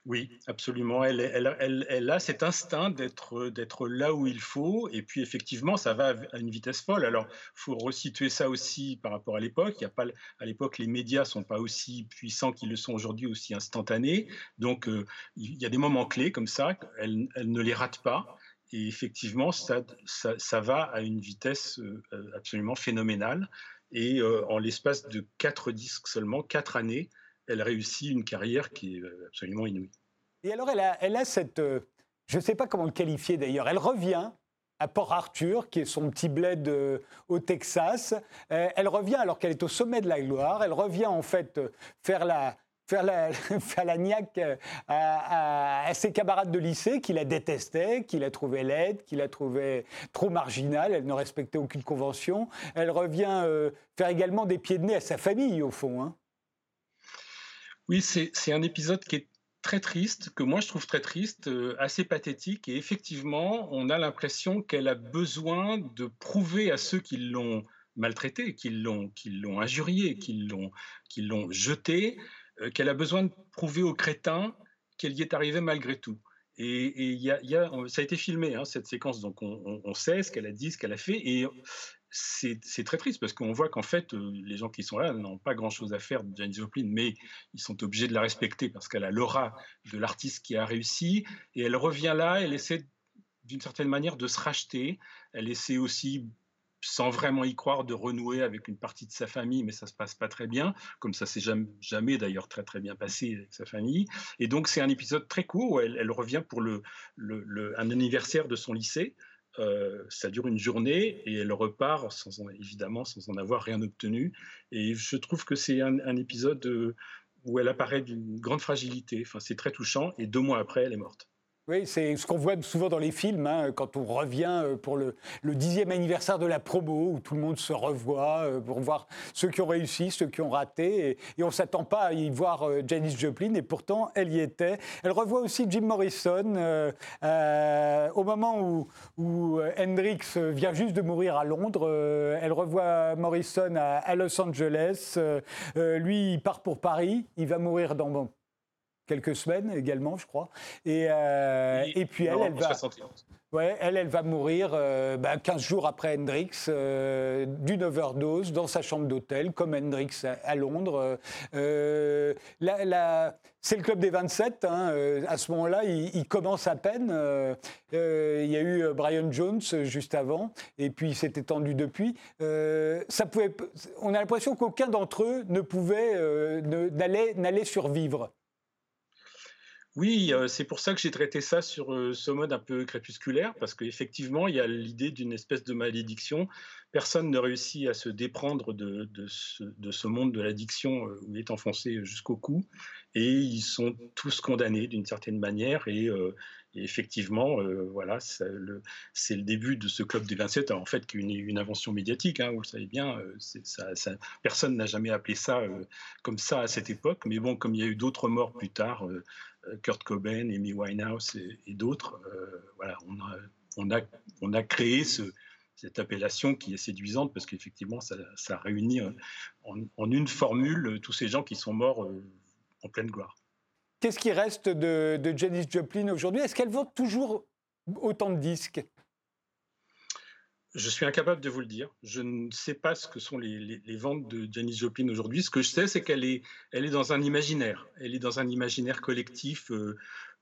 Oui, absolument. Elle, a cet instinct d'être, là où il faut. Et puis, effectivement, ça va à une vitesse folle. Alors, il faut resituer ça aussi par rapport à l'époque. Il y a pas, à l'époque, les médias ne sont pas aussi puissants qu'ils le sont aujourd'hui, aussi instantanés. Donc, euh, il y a des moments clés comme ça. Elle, ne les rate pas. Et effectivement, ça, va à une vitesse euh, absolument phénoménale. Et euh, en l'espace de quatre disques seulement, quatre années, elle réussit une carrière qui est euh, absolument inouïe. Et alors, elle a, elle a cette. Euh, je ne sais pas comment le qualifier d'ailleurs. Elle revient à Port Arthur, qui est son petit bled euh, au Texas. elle revient alors qu'elle est au sommet de la gloire. Elle revient en fait faire la, faire la, (laughs) faire la niaque à, ses camarades de lycée qui la détestaient, qui la trouvaient laide, qui la trouvaient trop marginale. Elle ne respectait aucune convention. Elle revient faire également des pieds de nez à sa famille, au fond. Hein. Oui, c'est un épisode qui est très triste, que moi je trouve très triste, assez pathétique. Et effectivement, on a l'impression qu'elle a besoin de prouver à ceux qui l'ont maltraitée, qui l'ont, injuriée, qui l'ont, jetée, qu'elle a besoin de prouver aux crétins qu'elle y est arrivée malgré tout. Et, ça a été filmé, hein, cette séquence, donc on, sait ce qu'elle a dit, ce qu'elle a fait, c'est très triste parce qu'on voit qu'en fait, euh, les gens qui sont là n'ont pas grand-chose à faire de Janis Joplin, mais ils sont obligés de la respecter parce qu'elle a l'aura de l'artiste qui a réussi. Et elle revient là, elle essaie d'une certaine manière de se racheter. Elle essaie aussi, sans vraiment y croire, de renouer avec une partie de sa famille, mais ça se passe pas très bien, comme ça s'est jamais, d'ailleurs très très bien passé avec sa famille. Et donc c'est un épisode très court où elle, revient pour un anniversaire de son lycée. Euh, ça dure une journée et elle repart évidemment sans en avoir rien obtenu. Et je trouve que c'est un, un, épisode euh, où elle apparaît d'une grande fragilité. Enfin, c'est très touchant. Et deux mois après, elle est morte. Oui, c'est ce qu'on voit souvent dans les films, hein, quand on revient euh, pour le, dixième anniversaire de la promo, où tout le monde se revoit euh, pour voir ceux qui ont réussi, ceux qui ont raté. Et, on ne s'attend pas à y voir euh, Janis Joplin, et pourtant, elle y était. Elle revoit aussi Jim Morrison au moment où, Hendrix vient juste de mourir à Londres. elle revoit Morrison à, à Los Angeles. lui, il part pour Paris. Il va mourir dans quelques semaines également, je crois. Et, euh, et puis elle, elle va. Ouais, elle, elle va mourir 15 euh, bah, jours après Hendrix euh, d'une overdose dans sa chambre d'hôtel, comme Hendrix à, Londres. La, c'est le club des 27. Hein, à ce moment-là, il, commence à peine. il y a eu Brian Jones juste avant, et puis il s'est étendu depuis. ça pouvait, on a l'impression qu'aucun d'entre eux ne pouvait, n'allait survivre. Oui, c'est pour ça que j'ai traité ça sur ce mode un peu crépusculaire, parce qu'effectivement, il y a l'idée d'une espèce de malédiction. Personne ne réussit à se déprendre de, ce, monde de l'addiction où il est enfoncé jusqu'au cou, et ils sont tous condamnés d'une certaine manière, et, effectivement, voilà, c'est le, début de ce club des 27, en fait, qui est une, invention médiatique, hein, vous le savez bien, personne n'a jamais appelé ça comme ça à cette époque, mais bon, comme il y a eu d'autres morts plus tard, Kurt Cobain, Amy Winehouse et, d'autres, euh, voilà, on a, créé ce, cette appellation qui est séduisante parce qu'effectivement, ça, réunit euh, en, une formule tous ces gens qui sont morts euh, en pleine gloire. Qu'est-ce qui reste de, de Janis Joplin aujourd'hui? Est-ce qu'elle vend toujours autant de disques? Je suis incapable de vous le dire. Je ne sais pas ce que sont les, ventes de Janis Joplin aujourd'hui. Ce que je sais, c'est qu'elle est, dans un imaginaire. Elle est dans un imaginaire collectif euh,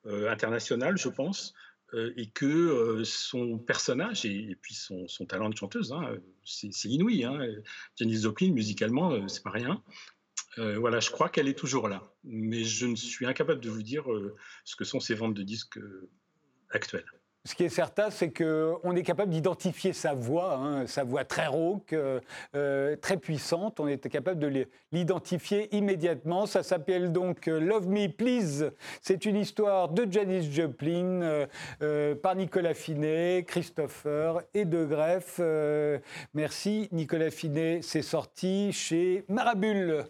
euh, international, je pense, euh, et que son personnage et, puis son, talent de chanteuse, hein, c'est inouï. Hein. Janis Joplin, musicalement, c'est pas rien. Voilà, je crois qu'elle est toujours là, mais je ne suis incapable de vous dire ce que sont ses ventes de disques actuelles. Ce qui est certain, c'est qu'on est capable d'identifier sa voix, hein, sa voix très rauque, euh, euh, très puissante. On était capable de l'identifier immédiatement. Ça s'appelle donc euh, Love Me Please. C'est une histoire de Janis Joplin par Nicolas Finet, Christopher et De Greff. merci Nicolas Finet. C'est sorti chez Marabule.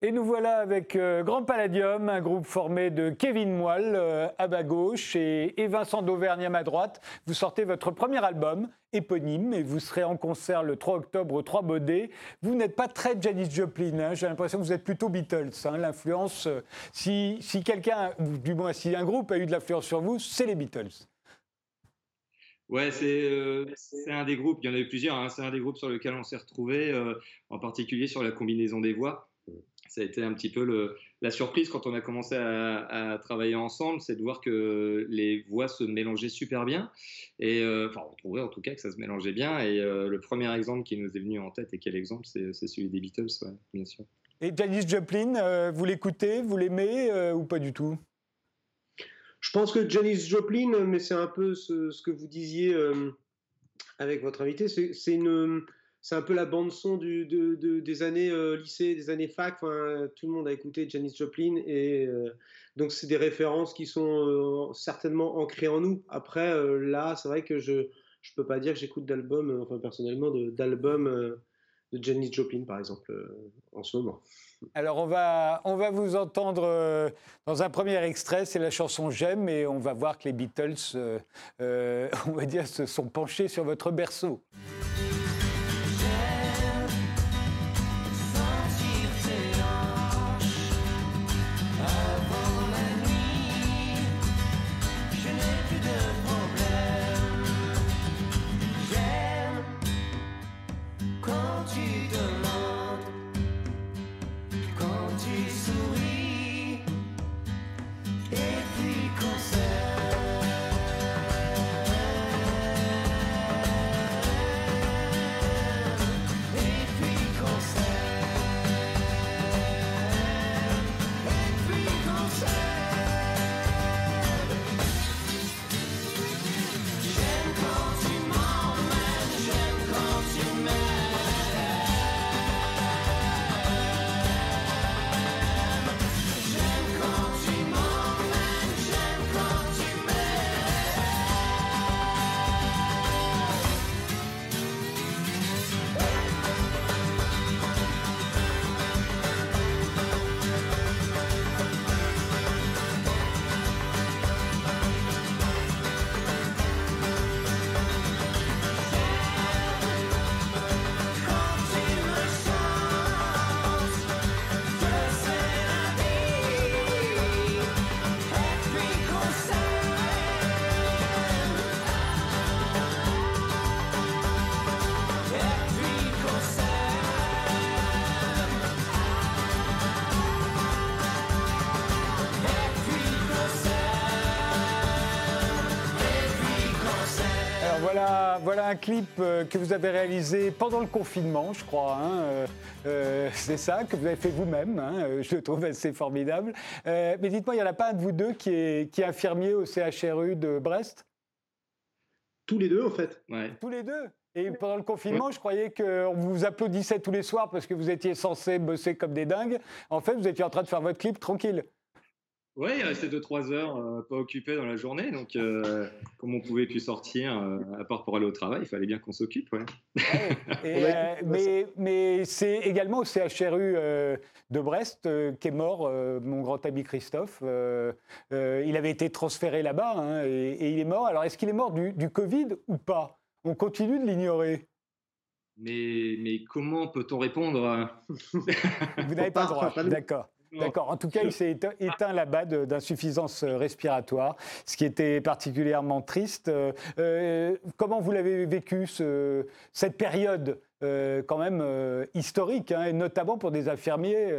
Et nous voilà avec euh, Grand Palladium, un groupe formé de Kevin Moelle euh, à ma gauche et, Vincent d'Auvergne à ma droite. Vous sortez votre premier album éponyme et vous serez en concert le 3 octobre au 3 Baudet. Vous n'êtes pas très Janis Joplin, hein. j'ai l'impression que vous êtes plutôt Beatles. Hein. L'influence, euh, si, si quelqu'un, du moins si un groupe a eu de l'influence sur vous, c'est les Beatles. Ouais, c'est un des groupes, il y en a eu plusieurs, hein. c'est un des groupes sur lesquels on s'est retrouvé, en particulier sur la combinaison des voix ça a été un petit peu le, la surprise quand on a commencé à, travailler ensemble, c'est de voir que les voix se mélangeaient super bien. Et euh, enfin, on trouvait en tout cas que ça se mélangeait bien. Et euh, le premier exemple qui nous est venu en tête, et quel exemple, c'est celui des Beatles, bien sûr. Et Janis Joplin, euh, vous l'écoutez, vous l'aimez ou pas du tout? Je pense que Janis Joplin, mais c'est un peu ce, ce, que vous disiez avec votre invité, c'est une c'est un peu la bande son des années euh, lycée, des années fac. Enfin, tout le monde a écouté Janis Joplin et euh, donc c'est des références qui sont euh, certainement ancrées en nous. Après, là, c'est vrai que je je peux pas dire que j'écoute d'albums, enfin personnellement, d'albums de Janis Joplin, par exemple, en ce moment. Alors, on va, on va vous entendre dans un premier extrait, c'est la chanson J'aime, et on va voir que les Beatles, (laughs) on va dire, se sont penchés sur votre berceau. Un clip euh, que vous avez réalisé pendant le confinement, je crois. Hein, euh, euh, c'est ça, que vous avez fait vous-même. Hein, je le trouve assez formidable. mais dites-moi, il n'y en a pas un de vous deux qui est, qui est infirmier au CHRU de Brest? Tous les deux, en fait. Tous les deux? Et pendant le confinement, je croyais qu'on vous applaudissait tous les soirs parce que vous étiez censé bosser comme des dingues. En fait, vous étiez en train de faire votre clip tranquille. Oui, il restait 2-3 heures euh, pas occupées dans la journée. Donc, euh, comme on pouvait plus sortir, euh, à part pour aller au travail, il fallait bien qu'on s'occupe. (laughs) mais, mais c'est également au CHRU de Brest qu'est mort mon grand ami Christophe. il avait été transféré là-bas hein, et, il est mort. Alors, est-ce qu'il est mort du, du Covid ou pas? On continue de l'ignorer. Mais, mais comment peut-on répondre? Vous n'avez pas le droit, d'accord. D'accord. En tout cas, il s'est éteint là-bas d'insuffisance euh, respiratoire, ce qui était particulièrement triste. Euh, euh, comment vous l'avez vécu, cette période quand même historique, hein, et notamment pour des infirmiers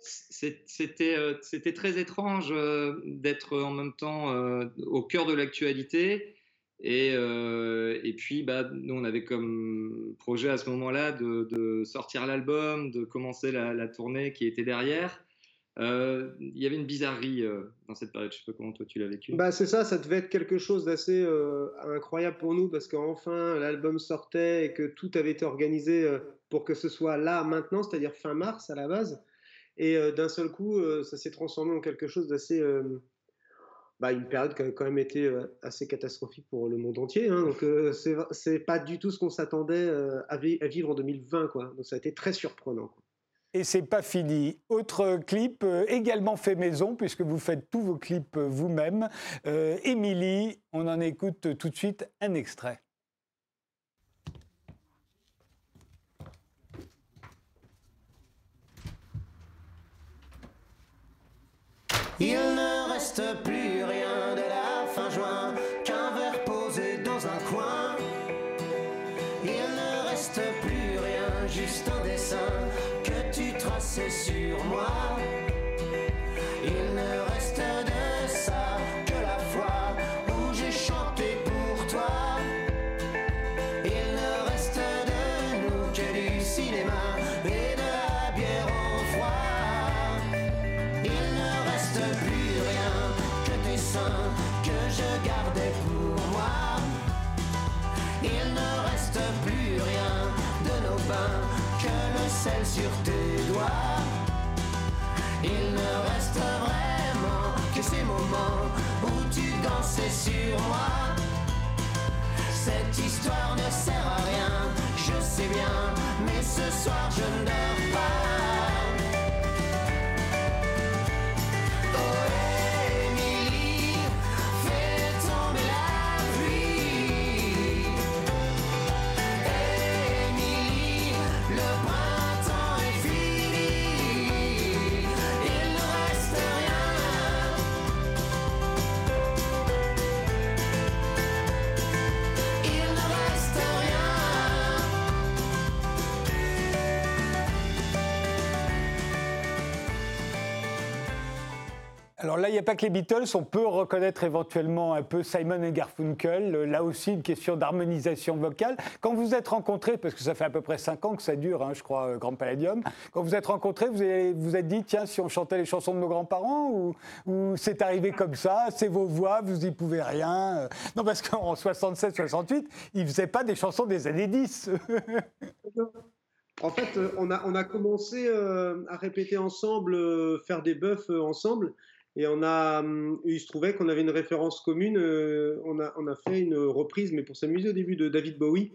C'était très étrange d'être en même temps au cœur de l'actualité et, euh, et, puis, bah, nous, on avait comme projet à ce moment-là de, sortir l'album, de commencer la, tournée qui était derrière. Euh, il y avait une bizarrerie euh, dans cette période. Je ne sais pas comment toi tu l'as vécu. Bah, c'est ça, ça devait être quelque chose d'assez incroyable pour nous parce qu'enfin l'album sortait et que tout avait été organisé pour que ce soit là maintenant, c'est-à-dire fin mars à la base. Et d'un seul coup, ça s'est transformé en quelque chose d'assez bah, une période qui a quand même été euh, assez catastrophique pour le monde entier. Hein. donc, euh, c'est pas du tout ce qu'on s'attendait euh, à, vivre en 2020. Quoi. Donc, ça a été très surprenant. Et c'est pas fini. Autre clip également fait maison, puisque vous faites tous vos clips vous-même. Émilie, on en écoute tout de suite un extrait. Il ne reste plus sur moi. Cette histoire ne sert à rien, je sais bien, mais ce soir je ne dors pas. Alors là, il n'y a pas que les Beatles, on peut reconnaître éventuellement un peu Simon et Garfunkel. Là aussi, une question d'harmonisation vocale. Quand vous êtes rencontrés, parce que ça fait à peu près cinq ans que ça dure, hein, je crois, euh, Grand Palladium, quand vous êtes rencontrés, vous avez- vous êtes dit, tiens, si on chantait les chansons de nos grands-parents, ou, c'est arrivé comme ça, c'est vos voix, vous n'y pouvez rien. euh. Non, parce qu'en 67-68, ils ne faisaient pas des chansons des années 10. (laughs) En fait, euh, on a, commencé à répéter ensemble, faire des euh, ensemble. Et on a, hum, il se trouvait qu'on avait une référence commune. euh, on, a, on a fait une reprise, mais pour s'amuser au début, de David Bowie,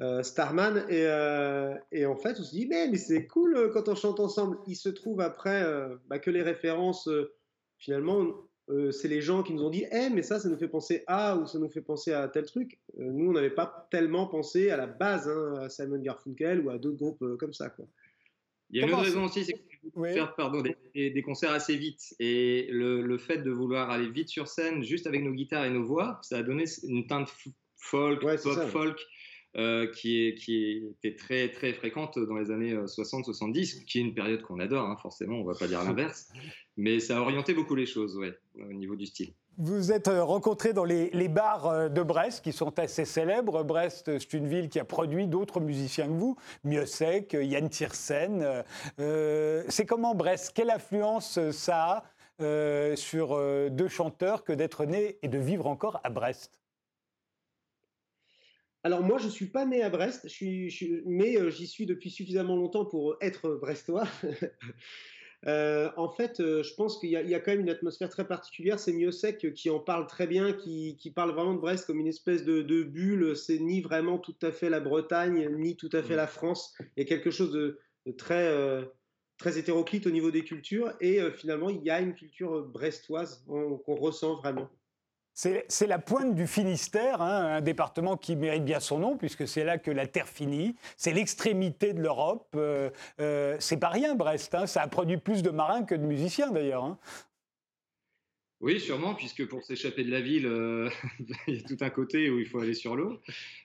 euh, Starman. Et, euh, et en fait, on se dit, mais, mais c'est cool quand on chante ensemble. Il se trouve après euh, bah, que les références, finalement, c'est les gens qui nous ont dit, eh, mais ça, ça nous fait penser à, ou ça nous fait penser à tel truc. Nous, on n'avait pas tellement pensé à la base hein, à Simon Garfunkel ou à d'autres groupes comme ça. Quoi. Il y a une autre raison aussi, c'est que Oui. faire pardon, des, concerts assez vite. Et le, le fait de vouloir aller vite sur scène, juste avec nos guitares et nos voix, ça a donné une teinte folk, Ouais, pop ça, ouais. folk, euh, qui, est, qui était très, très fréquente dans les années 60-70, qui est une période qu'on adore, hein, forcément, on ne va pas dire l'inverse. (laughs) Mais ça a orienté beaucoup les choses, ouais, au niveau du style. Vous êtes euh, rencontrés dans les, bars euh, de Brest qui sont assez célèbres. Brest, euh, c'est une ville qui a produit d'autres musiciens que vous, Miossec, Yann Tiersen. Euh, c'est comment Brest Quelle influence ça a sur deux chanteurs que d'être nés et de vivre encore à Brest? Alors moi, je ne suis pas né à Brest, mais j'y suis depuis suffisamment longtemps pour être brestois. (laughs) Euh, en fait, euh, je pense qu'il y, a- il y a quand même une atmosphère très particulière. C'est Miossec qui en parle très bien, qui, qui parle vraiment de Brest comme une espèce de, de bulle. C'est ni vraiment tout à fait la Bretagne, ni tout à fait la France. Il y a quelque chose de, de très, euh, très hétéroclite au niveau des cultures. Et euh, finalement, il y a une culture brestoise on- qu'on ressent vraiment. C'est la pointe du Finistère, hein, un département qui mérite bien son nom, puisque c'est là que la Terre finit. C'est l'extrémité de l'Europe. Euh, euh, c'est pas rien, Brest. hein. Ça a produit plus de marins que de musiciens, d'ailleurs. hein. Oui, sûrement, puisque pour s'échapper de la ville, euh, (laughs) il y a tout un côté où il faut aller sur l'eau.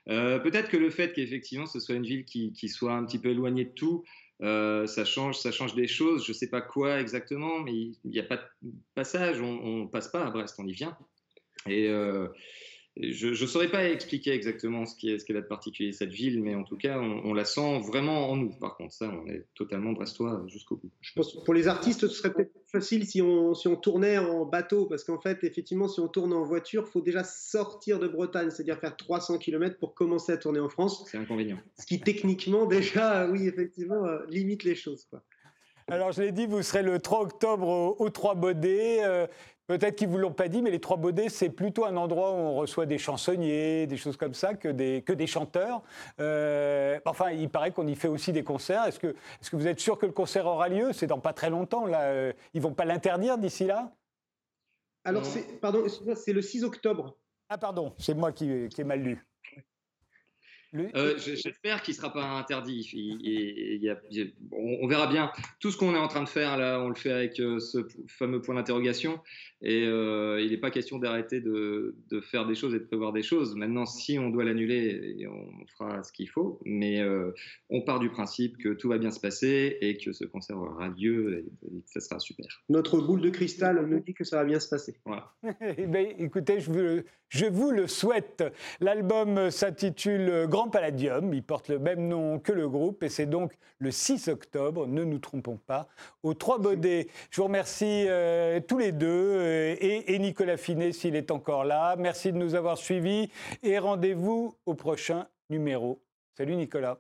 Euh, Peut-être que le fait qu'effectivement ce soit une ville qui, qui soit un petit peu éloignée de tout, euh, ça, change, ça change des choses. Je ne sais pas quoi exactement, mais il n'y a pas de passage. On ne passe pas à Brest, on y vient. Et euh, je ne saurais pas expliquer exactement ce qu'elle a de particulier cette ville, mais en tout cas, on, on la sent vraiment en nous. Par contre, ça, on est totalement brestois jusqu'au bout. Je pense pour les artistes, ce serait peut-être facile si on, si on tournait en bateau, parce qu'en fait, effectivement, si on tourne en voiture, il faut déjà sortir de Bretagne, c'est-à-dire faire 300 km pour commencer à tourner en France, C'est inconvénient. ce qui techniquement, déjà, oui, effectivement, euh, limite les choses. Quoi. Alors, je l'ai dit, vous serez le 3 octobre au, au Trois Baudets. Euh, Peut-être qu'ils ne vous l'ont pas dit, mais les Trois Baudets, c'est plutôt un endroit où on reçoit des chansonniers, des choses comme ça, que des, que des chanteurs. Euh, enfin, il paraît qu'on y fait aussi des concerts. Est-ce que, est que vous êtes sûr que le concert aura lieu? C'est dans pas très longtemps, là. Euh, Ils vont pas l'interdire d'ici là? Alors, pardon, c'est le 6 octobre. Ah, pardon, c'est moi qui, qui ai mal lu. Euh, J'espère qu'il ne sera pas interdit. On, verra bien. Tout ce qu'on est en train de faire là, on le fait avec euh, ce fameux point d'interrogation. Et euh, il n'est pas question d'arrêter de, de faire des choses et de prévoir des choses. Maintenant, si on doit l'annuler, on fera ce qu'il faut. Mais euh, on part du principe que tout va bien se passer et que ce concert aura lieu et, et que ça sera super. Notre boule de cristal nous dit que ça va bien se passer. Voilà. (laughs) Eh bien, écoutez, je vous, le- je vous le souhaite. L'album s'intitule Grand Palladium. Il porte le même nom que le groupe et c'est donc le 6 octobre, ne nous trompons pas, au Trois Baudets. Je vous remercie euh, tous les deux euh, et, Nicolas Finet s'il est encore là. Merci de nous avoir suivis et rendez-vous au prochain numéro. Salut Nicolas.